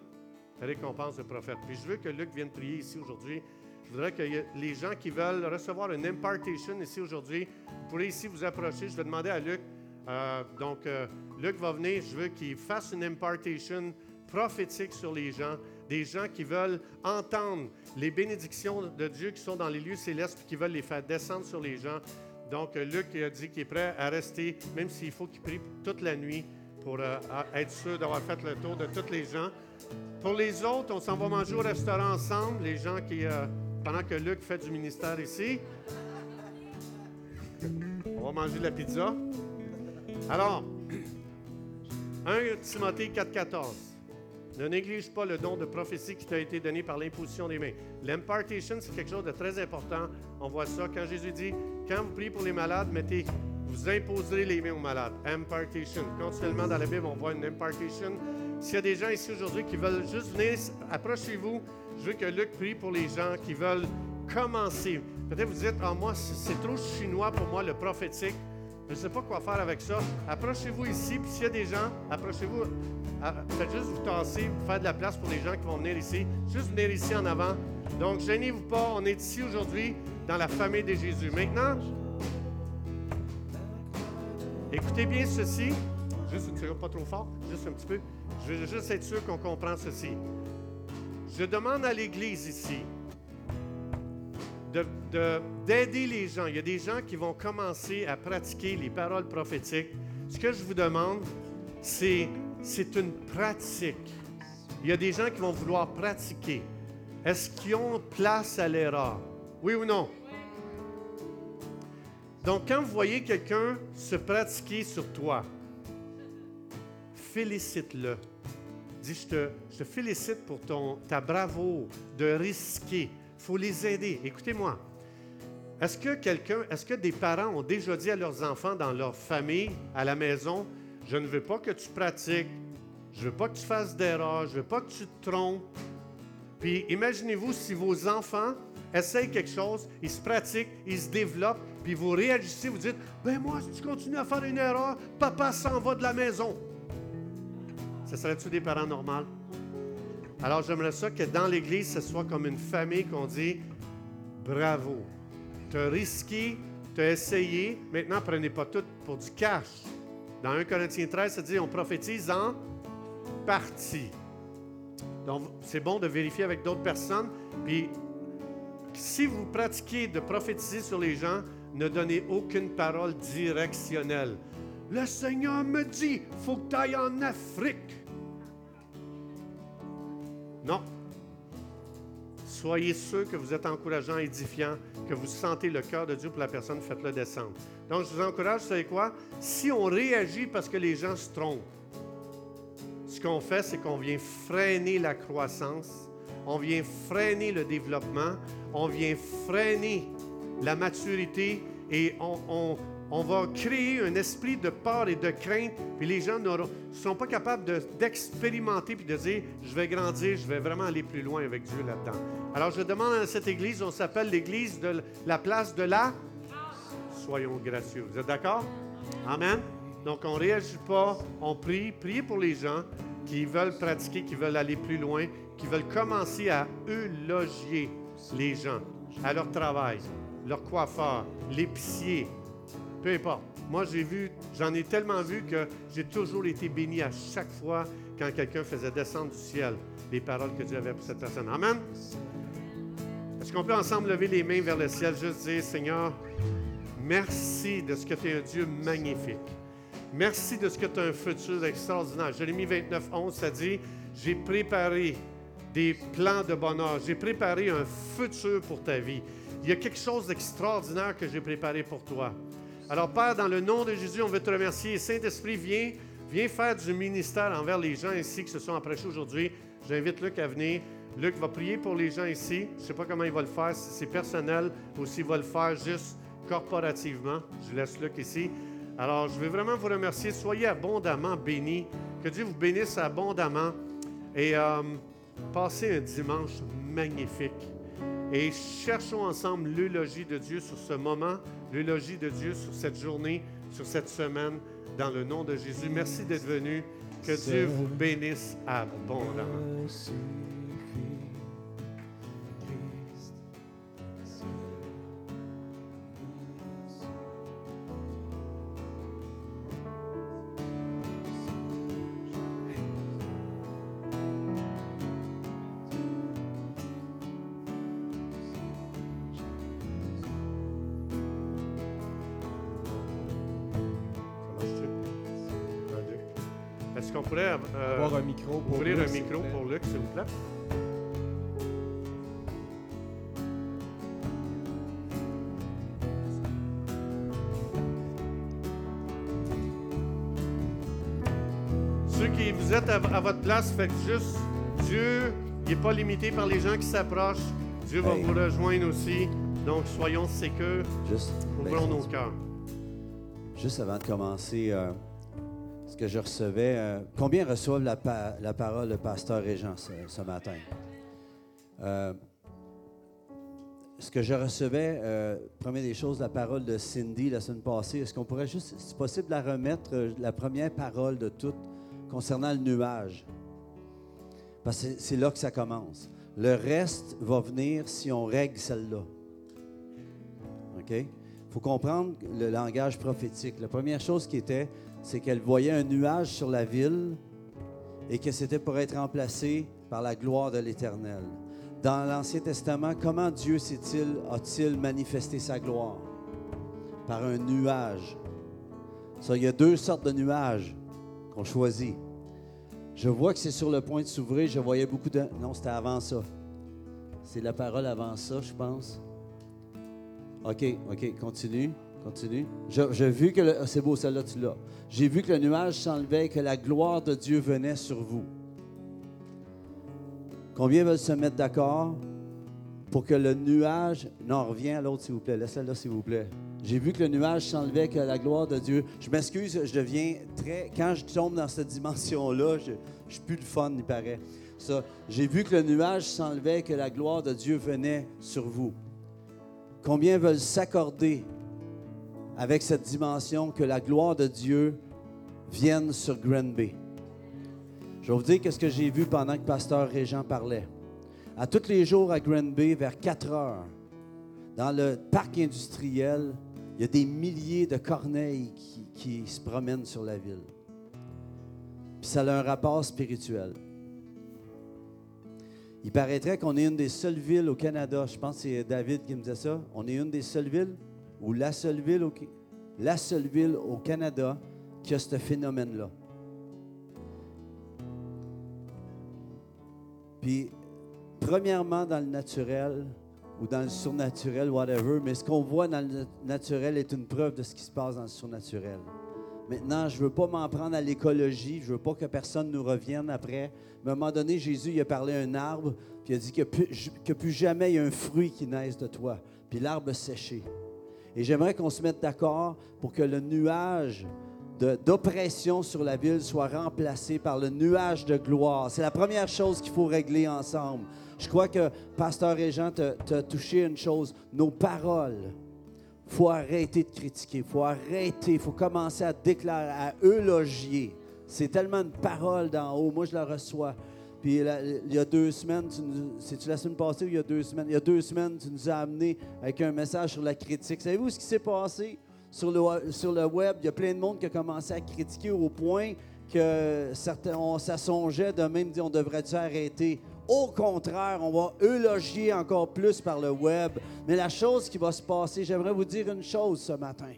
récompense de prophète. Puis je veux que Luc vienne prier ici aujourd'hui. Je voudrais que les gens qui veulent recevoir une impartation ici aujourd'hui, vous pourrez ici vous approcher. Je vais demander à Luc. Euh, donc, euh, Luc va venir. Je veux qu'il fasse une impartation prophétique sur les gens, des gens qui veulent entendre les bénédictions de Dieu qui sont dans les lieux célestes et qui veulent les faire descendre sur les gens. Donc, euh, Luc a dit qu'il est prêt à rester, même s'il faut qu'il prie toute la nuit pour être sûr d'avoir fait le tour de tous les gens. Pour les autres, on s'en va manger au restaurant ensemble, les gens qui, pendant que Luc fait du ministère ici. On va manger de la pizza. Alors, 1 Timothée 4,14. Ne néglige pas le don de prophétie qui t'a été donné par l'imposition des mains. L'impartation, c'est quelque chose de très important. On voit ça quand Jésus dit quand vous priez pour les malades, mettez, vous imposerez les mains aux malades. Impartation. Continuellement dans la Bible, on voit une impartation s'il y a des gens ici aujourd'hui qui veulent juste venir, approchez-vous. Je veux que Luc prie pour les gens qui veulent commencer. Peut-être vous dites, ah, moi, c'est trop chinois pour moi, le prophétique. Je ne sais pas quoi faire avec ça. Approchez-vous ici, puis s'il y a des gens, approchez-vous. Ah, faites juste vous tasser, faire de la place pour les gens qui vont venir ici. Juste venir ici en avant. Donc, gênez-vous pas, on est ici aujourd'hui dans la famille de Jésus. Maintenant, écoutez bien ceci. Juste pas trop fort, juste un petit peu. Je veux juste être sûr qu'on comprend ceci. Je demande à l'Église ici d'aider les gens. Il y a des gens qui vont commencer à pratiquer les paroles prophétiques. Ce que je vous demande, c'est, c'est une pratique. Il y a des gens qui vont vouloir pratiquer. Est-ce qu'ils ont place à l'erreur? Oui ou non? Donc, quand vous voyez quelqu'un se pratiquer sur toi, félicite-le. Je te, félicite pour ton, ta bravoure de risquer. Il faut les aider. Écoutez-moi. Est-ce que quelqu'un, est-ce que des parents ont déjà dit à leurs enfants dans leur famille, à la maison, je ne veux pas que tu pratiques, je ne veux pas que tu fasses d'erreurs, je ne veux pas que tu te trompes. Puis imaginez-vous si vos enfants essayent quelque chose, ils se pratiquent, ils se développent, puis vous réagissez, vous dites Ben moi, si tu continues à faire une erreur, papa s'en va de la maison. Ce serait-tu des parents normaux? Alors j'aimerais ça que dans l'Église, ce soit comme une famille qu'on dit Bravo, tu as risqué, tu as essayé, maintenant prenez pas tout pour du cash. Dans 1 Corinthiens 13, ça dit on prophétise en partie. Donc, c'est bon de vérifier avec d'autres personnes. Puis, si vous pratiquez de prophétiser sur les gens, ne donnez aucune parole directionnelle. Le Seigneur me dit, faut que tu ailles en Afrique. Non. Soyez sûr que vous êtes encourageant, édifiant, que vous sentez le cœur de Dieu pour la personne, faites-le descendre. Donc, je vous encourage, vous savez quoi? Si on réagit parce que les gens se trompent, ce qu'on fait, c'est qu'on vient freiner la croissance, on vient freiner le développement, on vient freiner la maturité et on, va créer un esprit de peur et de crainte, puis les gens ne sont pas capables d'expérimenter puis de dire, je vais grandir, je vais vraiment aller plus loin avec Dieu là-dedans. Alors je demande à cette église, on s'appelle l'église de la place de la... Soyons gracieux. Vous êtes d'accord? Amen. Donc, on ne réagit pas, on prie. Priez pour les gens qui veulent pratiquer, qui veulent aller plus loin, qui veulent commencer à eulogier les gens, à leur travail, leur coiffeur, l'épicier, peu importe. Moi, j'ai vu, j'en ai tellement vu que j'ai toujours été béni à chaque fois quand quelqu'un faisait descendre du ciel les paroles que Dieu avait pour cette personne. Amen. Est-ce qu'on peut ensemble lever les mains vers le ciel, juste dire, Seigneur, merci de ce que tu es un Dieu magnifique. Merci de ce que tu as un futur extraordinaire. Jérémie 29, 11, ça dit J'ai préparé des plans de bonheur. J'ai préparé un futur pour ta vie. Il y a quelque chose d'extraordinaire que j'ai préparé pour toi. Alors, Père, dans le nom de Jésus, on veut te remercier. Saint-Esprit, viens, viens faire du ministère envers les gens ici qui se sont approchés aujourd'hui. J'invite Luc à venir. Luc va prier pour les gens ici. Je ne sais pas comment il va le faire, si c'est personnel ou s'il va le faire juste corporativement. Je laisse Luc ici. Alors, je veux vraiment vous remercier. Soyez abondamment bénis. Que Dieu vous bénisse abondamment. Et euh, passez un dimanche magnifique. Et cherchons ensemble l'eulogie de Dieu sur ce moment, l'eulogie de Dieu sur cette journée, sur cette semaine, dans le nom de Jésus. Merci d'être venu. Que Dieu vous bénisse abondamment. Votre place, faites juste Dieu, il n'est pas limité par les gens qui s'approchent. Dieu va vous rejoindre aussi. Donc, soyons sécures. Juste, Ouvrons ben, nos cœurs. Juste avant de commencer, euh, ce que je recevais. Euh, combien reçoivent la, la, parole de pasteur Régent ce, matin? Euh, ce que je recevais, euh, première des choses, la parole de Cindy la semaine passée, est-ce qu'on pourrait juste, si possible, la remettre, euh, la première parole de toutes concernant le nuage? Parce que c'est là que ça commence. Le reste va venir si on règle celle-là. OK? Il faut comprendre le langage prophétique. La première chose qui était, c'est qu'elle voyait un nuage sur la ville et que c'était pour être remplacé par la gloire de l'Éternel. dans l'Ancien Testament, comment Dieu s'est-il, a-t-il manifesté sa gloire? Par un nuage. Ça, il y a deux sortes de nuages qu'on choisit. Je vois que c'est sur le point de s'ouvrir. Je voyais beaucoup de. Non, c'était avant ça. C'est la parole avant ça, je pense. OK, OK, continue, continue. J'ai vu que le... C'est beau, celle-là, tu l'as. J'ai vu que le nuage s'enlevait et que la gloire de Dieu venait sur vous. Combien veulent se mettre d'accord pour que le nuage. Non, reviens à l'autre, s'il vous plaît. Laisse celle-là, s'il vous plaît. J'ai vu que le nuage s'enlevait, que la gloire de Dieu. Je m'excuse, je deviens très. Quand je tombe dans cette dimension-là, je, je suis plus de fun, il paraît. J'ai vu que le nuage s'enlevait, que la gloire de Dieu venait sur vous. Combien veulent s'accorder avec cette dimension que la gloire de Dieu vienne sur Granby? Je vais vous dire ce que j'ai vu pendant que Pasteur Régent parlait. À tous les jours à Granby, vers 4 heures, dans le parc industriel, il y a des milliers de corneilles qui, se promènent sur la ville. Puis ça a un rapport spirituel. Il paraîtrait qu'on est une des seules villes au Canada, je pense que c'est David qui me disait ça, on est une des seules villes, ou la seule ville la seule ville au Canada qui a ce phénomène-là. Puis, premièrement, dans le naturel, ou dans le surnaturel, whatever, mais ce qu'on voit dans le naturel est une preuve de ce qui se passe dans le surnaturel. Maintenant, je ne veux pas m'en prendre à l'écologie, je ne veux pas que personne nous revienne après. Mais à un moment donné, Jésus il a parlé à un arbre, puis il a dit que plus, que plus jamais il y a un fruit qui naisse de toi. Puis l'arbre a séché. Et j'aimerais qu'on se mette d'accord pour que le nuage d'oppression sur la ville soit remplacé par le nuage de gloire. C'est la première chose qu'il faut régler ensemble. Je crois que Pasteur Régent t'a touché une chose, nos paroles il faut arrêter de critiquer. Il faut arrêter. Il faut commencer à déclarer, à eulogier. C'est tellement une parole d'en haut. Moi, je la reçois. Puis il y a deux semaines, c'est-tu la semaine passée ou il y a deux semaines? Il y a deux semaines, tu nous as amené avec un message sur la critique. Savez-vous ce qui s'est passé? Sur le, sur le web? Il y a plein de monde qui a commencé à critiquer au point que certains, on s'assongeait de même dire on devrait-tu arrêter? Au contraire, on va eulogier encore plus par le web. Mais la chose qui va se passer, j'aimerais vous dire une chose ce matin.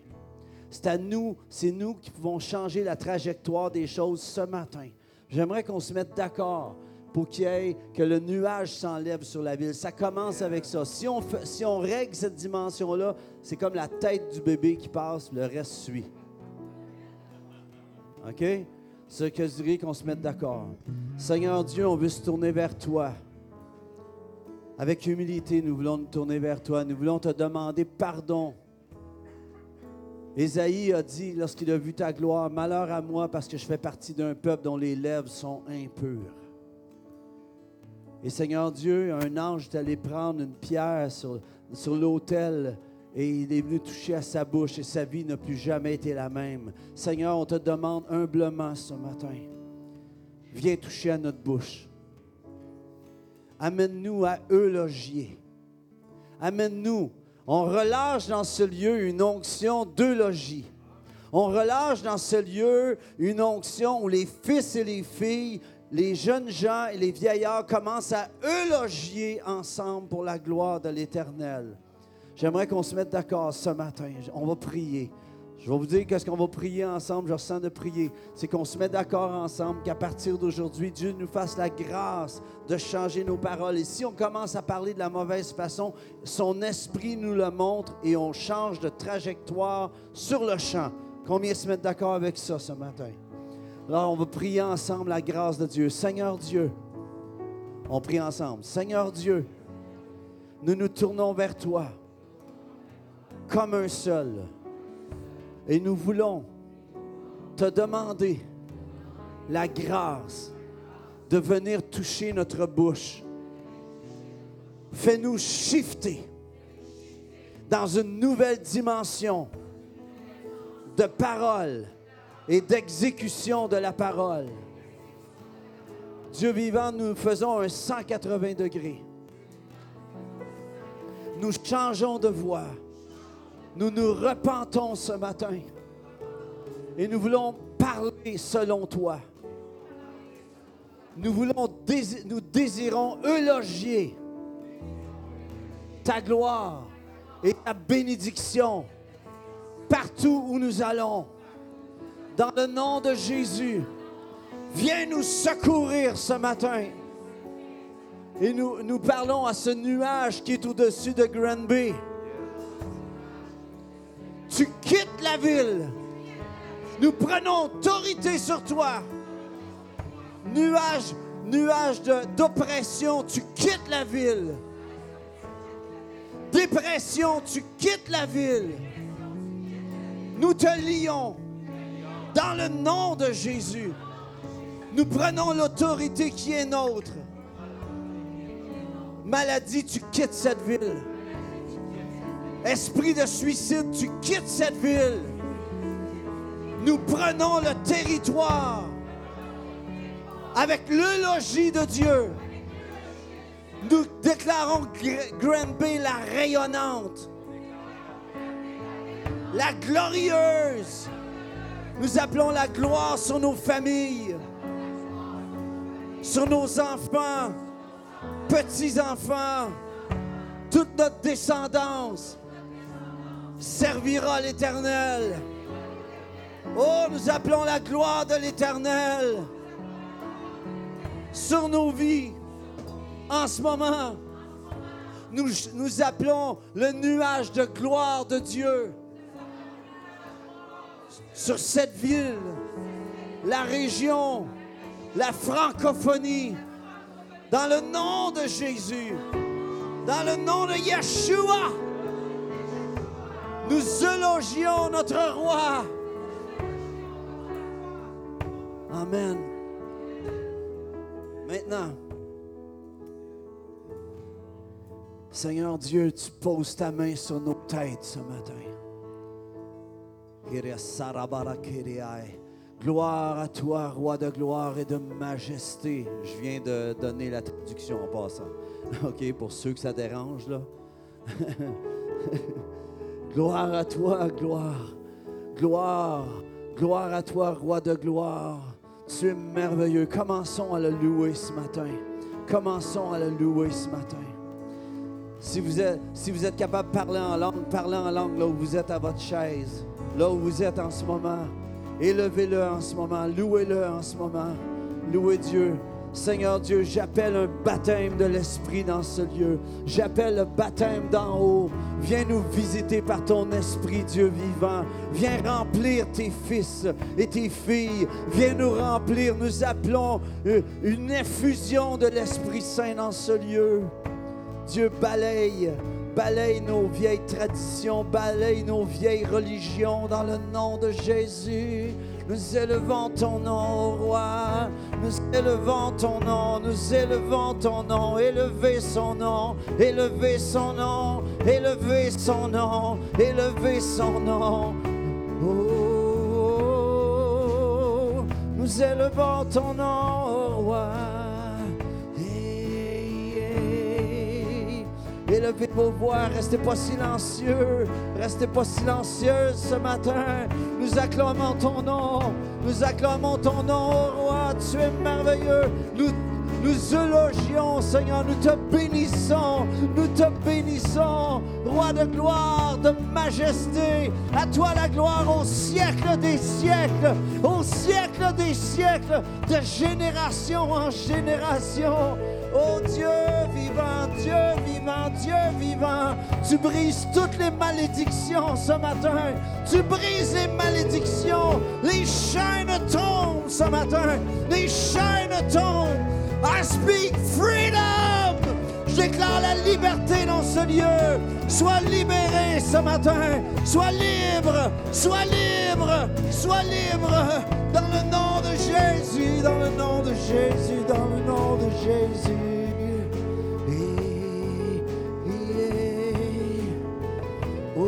C'est à nous, c'est nous qui pouvons changer la trajectoire des choses ce matin. J'aimerais qu'on se mette d'accord pour qu'il y ait, que le nuage s'enlève sur la ville. Ça commence avec ça. Si on, si on règle cette dimension-là, c'est comme la tête du bébé qui passe, le reste suit. OK? Ce que je dirais qu'on se mette d'accord. Seigneur Dieu, on veut se tourner vers toi. Avec humilité, nous voulons nous tourner vers toi. Nous voulons te demander pardon. Ésaïe a dit, lorsqu'il a vu ta gloire, Malheur à moi parce que je fais partie d'un peuple dont les lèvres sont impures. Et Seigneur Dieu, un ange est allé prendre une pierre sur, sur l'autel et il est venu toucher à sa bouche et sa vie n'a plus jamais été la même. Seigneur, on te demande humblement ce matin, viens toucher à notre bouche. Amène-nous à eulogier. Amène-nous. On relâche dans ce lieu une onction d'eulogie. On relâche dans ce lieu une onction où les fils et les filles, les jeunes gens et les vieillards commencent à eulogier ensemble pour la gloire de l'Éternel. J'aimerais qu'on se mette d'accord ce matin. On va prier. Je vais vous dire qu'est-ce qu'on va prier ensemble. Je ressens de prier. C'est qu'on se met d'accord ensemble qu'à partir d'aujourd'hui, Dieu nous fasse la grâce de changer nos paroles. Et si on commence à parler de la mauvaise façon, son esprit nous le montre et on change de trajectoire sur le champ. Combien se mettent d'accord avec ça ce matin? Alors, on va prier ensemble la grâce de Dieu. Seigneur Dieu, on prie ensemble. Seigneur Dieu, nous nous tournons vers toi comme un seul. Et nous voulons te demander la grâce de venir toucher notre bouche. Fais-nous shifter dans une nouvelle dimension de parole et d'exécution de la parole. Dieu vivant, nous faisons un 180 degrés. Nous changeons de voix. Nous nous repentons ce matin et nous voulons parler selon toi. Nous voulons, nous désirons eulogier ta gloire et ta bénédiction partout où nous allons. Dans le nom de Jésus, viens nous secourir ce matin. Et nous, nous parlons à ce nuage qui est au-dessus de Granby. Tu quittes la ville. Nous prenons autorité sur toi. Nuage, nuage d'oppression, tu quittes la ville. Dépression, tu quittes la ville. Nous te lions dans le nom de Jésus. Nous prenons l'autorité qui est nôtre. Maladie, tu quittes cette ville. Esprit de suicide, tu quittes cette ville. Nous prenons le territoire avec le logis de Dieu. Nous déclarons Gr- Granby la rayonnante, la glorieuse. Nous appelons la gloire sur nos familles, sur nos enfants, petits-enfants, toute notre descendance servira l'Éternel. Oh, nous appelons la gloire de l'Éternel sur nos vies. En ce moment, nous, nous appelons le nuage de gloire de Dieu sur cette ville, la région, la francophonie, dans le nom de Jésus, dans le nom de Yeshua. Nous élogions notre roi. Amen. Maintenant, Seigneur Dieu, tu poses ta main sur nos têtes ce matin. Gloire à toi, roi de gloire et de majesté. Je viens de donner la traduction en passant. (laughs) OK, pour ceux que ça dérange, là. (laughs) gloire à toi, gloire. Gloire. Gloire à toi, roi de gloire. Tu es merveilleux. Commençons à le louer ce matin. Commençons à le louer ce matin. Si vous êtes, capable de parler en langue, parlez en langue là où vous êtes à votre chaise, là où vous êtes en ce moment. Élevez-le en ce moment, louez-le en ce moment. Louez Dieu. Seigneur Dieu, j'appelle un baptême de l'Esprit dans ce lieu. J'appelle le baptême d'en haut. Viens nous visiter par ton Esprit, Dieu vivant. Viens remplir tes fils et tes filles. Viens nous remplir. Nous appelons euh, une effusion de l'Esprit Saint dans ce lieu. Dieu balaye, balaye nos vieilles traditions, balaye nos vieilles religions dans le nom de Jésus. Nous élevons ton nom, roi. Nous élevons ton nom, nous élevons ton nom. Élevez son nom, élevez son nom, élevez son nom, élevez son nom. Oh, nous élevons ton nom, roi. Élevez vos voix, restez pas silencieux, restez pas silencieux ce matin. Nous acclamons ton nom, nous acclamons ton nom, ô roi, tu es merveilleux. Nous, nous élogions, Seigneur, nous te bénissons, nous te bénissons, roi de gloire, de majesté. À toi la gloire au siècle des siècles, au siècle des siècles, de génération en génération. Oh Dieu vivant, Dieu vivant, Dieu vivant, tu brises toutes les malédictions ce matin. Tu brises les malédictions. Les chaînes tombent ce matin. Les chaînes tombent. I speak freedom. Déclare la liberté dans ce lieu. Sois libéré ce matin. Sois libre. Sois libre. Sois libre. Dans le nom de Jésus. Dans le nom de Jésus. Dans le nom de Jésus. Oh.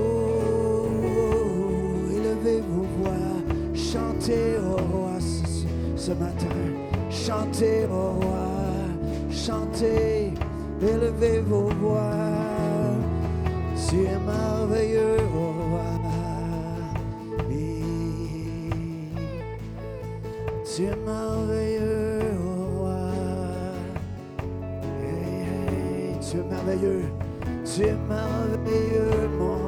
Chantez au roi ce, ce matin. Chantez au roi. Chantez. Élevez vos voix. Es merveilleux, ô roi. Et Tu es merveilleux, ô roi. Hey, merveilleux. Tu es merveilleux, mon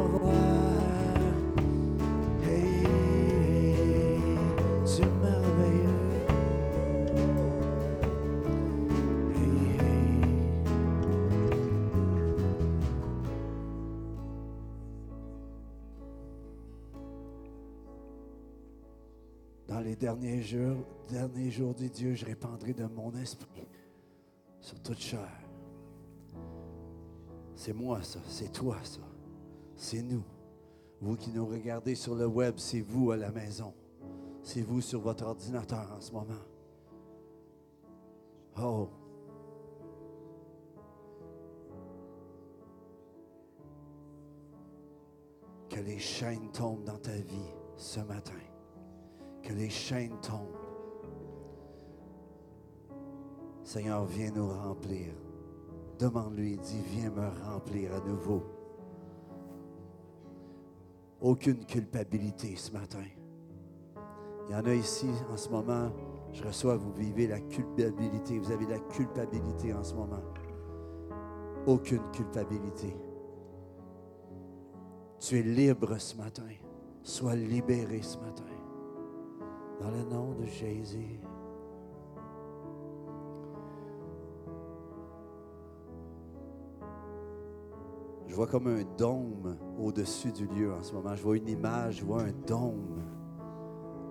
Derniers jours, derniers jours, dit Dieu, je répandrai de mon esprit sur toute chair. C'est moi ça, c'est toi ça, c'est nous. Vous qui nous regardez sur le web, c'est vous à la maison. C'est vous sur votre ordinateur en ce moment. Oh. Que les chaînes tombent dans ta vie ce matin. Les chaînes tombent. Seigneur, viens nous remplir. Demande-lui, dis, viens me remplir à nouveau. Aucune culpabilité ce matin. Il y en a ici en ce moment, je reçois, vous vivez la culpabilité. Vous avez la culpabilité en ce moment. Aucune culpabilité. Tu es libre ce matin. Sois libéré ce matin. Dans le nom de Jésus. Je vois comme un dôme au-dessus du lieu en ce moment. Je vois une image, je vois un dôme,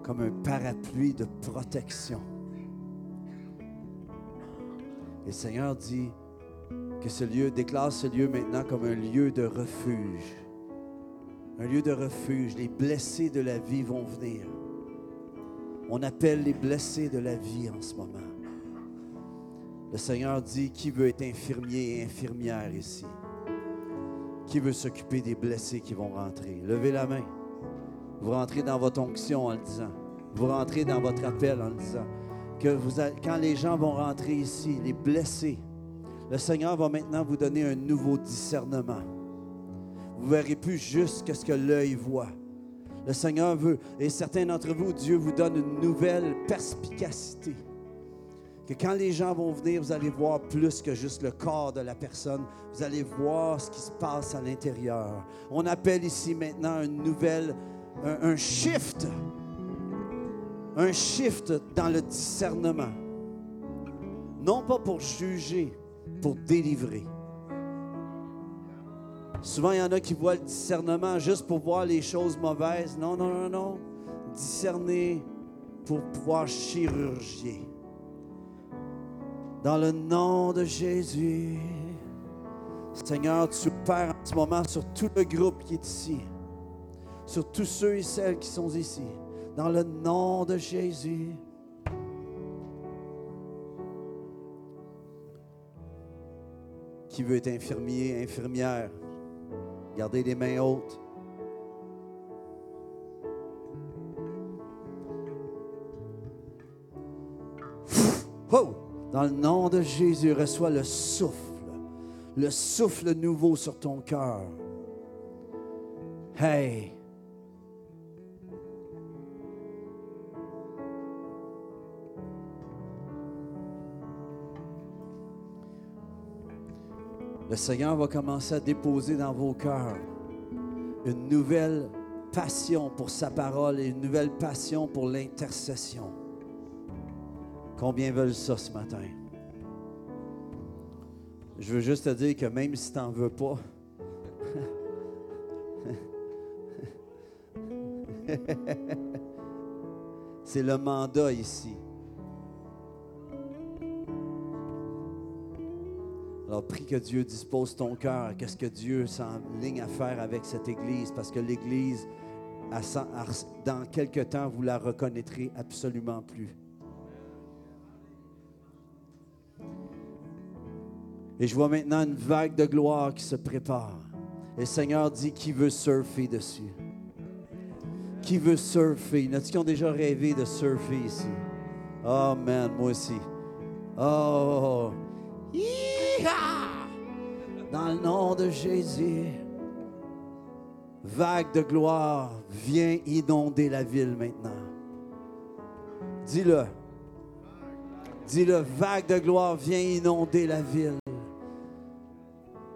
comme un parapluie de protection. Et le Seigneur dit que ce lieu, déclare ce lieu maintenant comme un lieu de refuge. Un lieu de refuge. Les blessés de la vie vont venir. On appelle les blessés de la vie en ce moment. Le Seigneur dit, qui veut être infirmier et infirmière ici? Qui veut s'occuper des blessés qui vont rentrer? Levez la main. Vous rentrez dans votre onction en le disant. Vous rentrez dans votre appel en le disant. Que quand les gens vont rentrer ici, les blessés, le Seigneur va maintenant vous donner un nouveau discernement. Vous ne verrez plus juste ce que l'œil voit. Le Seigneur veut, et certains d'entre vous, Dieu vous donne une nouvelle perspicacité. Que quand les gens vont venir, vous allez voir plus que juste le corps de la personne. Vous allez voir ce qui se passe à l'intérieur. On appelle ici maintenant une nouvelle, un, un shift. Un shift dans le discernement. Non pas pour juger, pour délivrer. Souvent, il y en a qui voient le discernement juste pour voir les choses mauvaises. Non, non, non, non. Discerner pour pouvoir chirurgier. Dans le nom de Jésus. Seigneur, tu opères en ce moment sur tout le groupe qui est ici. Sur tous ceux et celles qui sont ici. Dans le nom de Jésus. Qui veut être infirmier, infirmière? Gardez les mains hautes. Oh! Dans le nom de Jésus, reçois le souffle, le souffle nouveau sur ton cœur. Hey! Le Seigneur va commencer à déposer dans vos cœurs une nouvelle passion pour sa parole et une nouvelle passion pour l'intercession. Combien veulent ça ce matin? Je veux juste te dire que même si tu n'en veux pas, (laughs) c'est le mandat ici. Alors, prie que Dieu dispose ton cœur. Qu'est-ce que Dieu s'enligne à faire avec cette Église? Parce que l'Église, dans quelque temps, vous la reconnaîtrez absolument plus. Et je vois maintenant une vague de gloire qui se prépare. Et le Seigneur dit qui veut surfer dessus? Qui veut surfer? A-t-il qui ont déjà rêvé de surfer ici? Oh man, moi aussi. Oh! Dans le nom de Jésus. Vague de gloire vient inonder la ville maintenant. Dis-le. Dis-le, vague de gloire vient inonder la ville.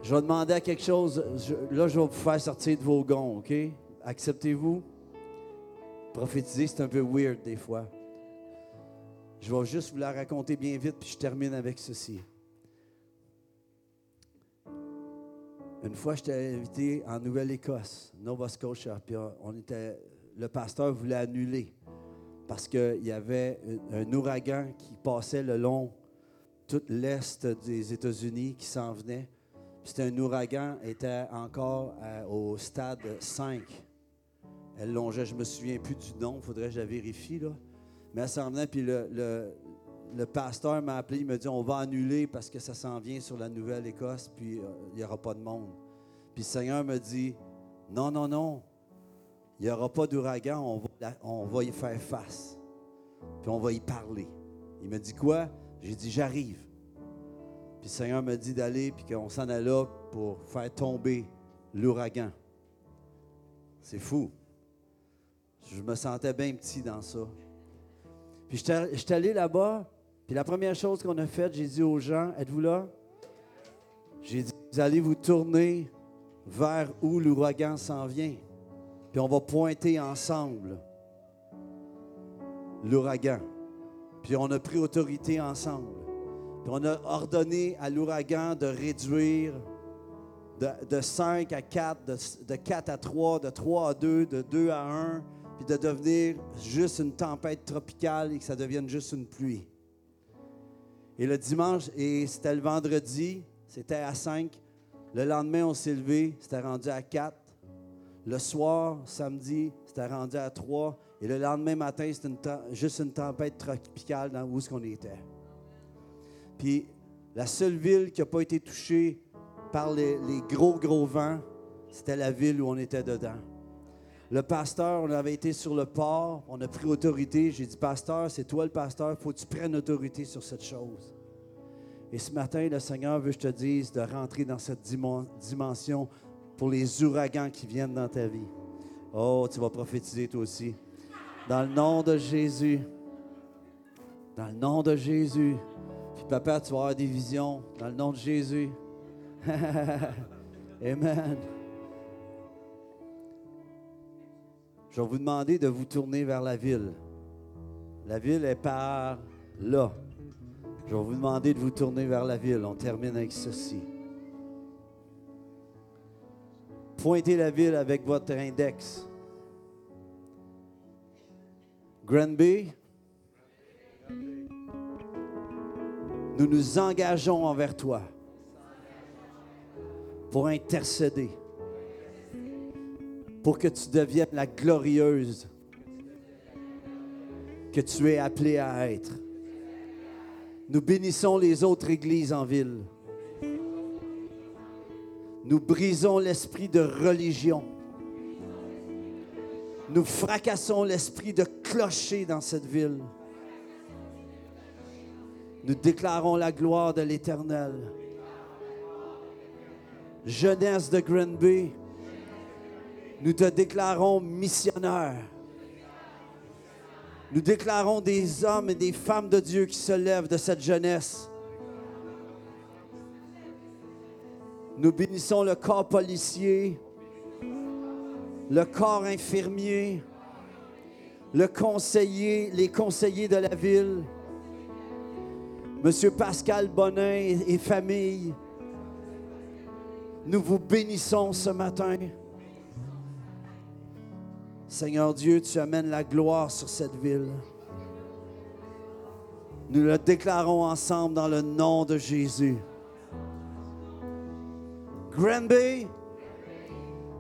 Je vais demander à quelque chose. Là, je vais vous faire sortir de vos gonds, OK? Acceptez-vous? Prophétiser, c'est un peu weird des fois. Je vais juste vous la raconter bien vite, puis je termine avec ceci. Une fois, j'étais invité en Nouvelle-Écosse, Nova Scotia, puis on était, le pasteur voulait annuler parce qu'il y avait un, ouragan qui passait le long tout l'est des États-Unis qui s'en venait. C'était un ouragan, était encore euh, au stade 5. Elle longeait, je me souviens plus du nom, faudrait que je la vérifie. Là. Mais elle s'en venait, puis le- le pasteur m'a appelé, il m'a dit on va annuler parce que ça s'en vient sur la Nouvelle-Écosse, puis euh, il n'y aura pas de monde. Puis le Seigneur me dit non, non, non, il n'y aura pas d'ouragan, on va, y faire face, puis on va y parler. Il me dit quoi? J'ai dit j'arrive. Puis le Seigneur me dit d'aller, puis qu'on s'en allait là pour faire tomber l'ouragan. C'est fou. Je me sentais bien petit dans ça. Puis j'étais allé là-bas, puis la première chose qu'on a faite, j'ai dit aux gens, êtes-vous là? J'ai dit, vous allez vous tourner vers où l'ouragan s'en vient. Puis on va pointer ensemble l'ouragan. Puis on a pris autorité ensemble. Puis on a ordonné à l'ouragan de réduire de, de 5 à 4, de, de 4 à 3, de 3 à 2, de 2 à 1, puis de devenir juste une tempête tropicale et que ça devienne juste une pluie. Et le dimanche, et c'était le vendredi, c'était à 5. Le lendemain, on s'est levé, c'était rendu à 4. Le soir, samedi, c'était rendu à 3. Et le lendemain matin, c'était juste une tempête tropicale dans où est-ce qu'on était. Puis la seule ville qui n'a pas été touchée par les gros, gros vents, c'était la ville où on était dedans. Le pasteur, on avait été sur le port, on a pris autorité. J'ai dit, pasteur, c'est toi le pasteur, il faut que tu prennes autorité sur cette chose. Et ce matin, le Seigneur veut que je te dise de rentrer dans cette dimension pour les ouragans qui viennent dans ta vie. Oh, tu vas prophétiser toi aussi. Dans le nom de Jésus. Dans le nom de Jésus. Puis papa, tu vas avoir des visions. Dans le nom de Jésus. (laughs) Amen. Je vais vous demander de vous tourner vers la ville. La ville est par là. Je vais vous demander de vous tourner vers la ville. On termine avec ceci. Pointez la ville avec votre index. Granby, nous nous engageons envers toi pour intercéder, pour que tu deviennes la glorieuse que tu es appelée à être. Nous bénissons les autres églises en ville. Nous brisons l'esprit de religion. Nous fracassons l'esprit de clocher dans cette ville. Nous déclarons la gloire de l'Éternel. Jeunesse de Granby, nous te déclarons missionnaire. Nous déclarons des hommes et des femmes de Dieu qui se lèvent de cette jeunesse. Nous bénissons le corps policier, le corps infirmier, le conseiller, les conseillers de la ville, Monsieur Pascal Bonin et, et famille. Nous vous bénissons ce matin. Seigneur Dieu, tu amènes la gloire sur cette ville. Nous le déclarons ensemble dans le nom de Jésus. Granby,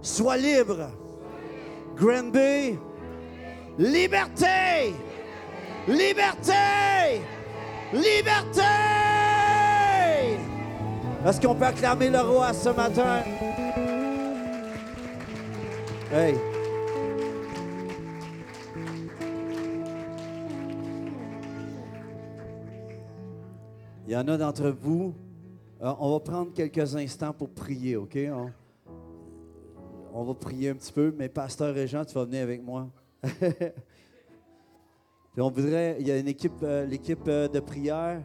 sois libre. Granby, liberté, liberté, liberté. Est-ce qu'on peut acclamer le roi ce matin? Hey. Il y en a d'entre vous. euh, on va prendre quelques instants pour prier, OK? On, va prier un petit peu, mais Pasteur Régent, tu vas venir avec moi. (laughs) Puis on voudrait, il y a une équipe, euh, l'équipe euh, de prière,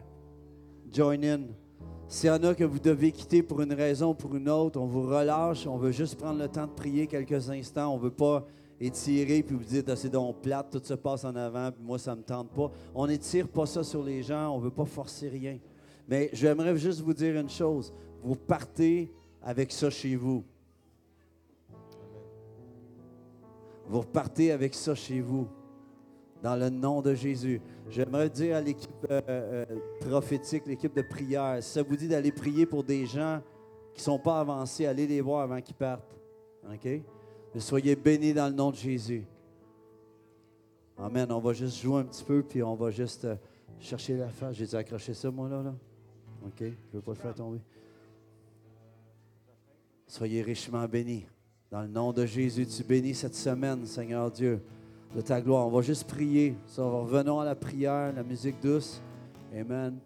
join in. S'il y en a que vous devez quitter pour une raison ou pour une autre, on vous relâche. On veut juste prendre le temps de prier quelques instants. On ne veut pas étirer puis vous dites ah, c'est donc plate, tout se passe en avant, puis moi ça ne me tente pas. On n'étire pas ça sur les gens, on ne veut pas forcer rien. Mais j'aimerais juste vous dire une chose. Vous partez avec ça chez vous. Vous repartez avec ça chez vous. Dans le nom de Jésus. J'aimerais dire à l'équipe euh, euh, prophétique, l'équipe de prière, si ça vous dit d'aller prier pour des gens qui ne sont pas avancés, allez les voir avant qu'ils partent. OK? Mais soyez bénis dans le nom de Jésus. Amen. On va juste jouer un petit peu, puis on va juste euh, chercher la face. J'ai dû accrocher ça, moi, là. là? OK? Je ne veux pas le faire tomber. Soyez richement bénis. Dans le nom de Jésus, tu bénis cette semaine, Seigneur Dieu, de ta gloire. On va juste prier. Ça, revenons à la prière, la musique douce. Amen.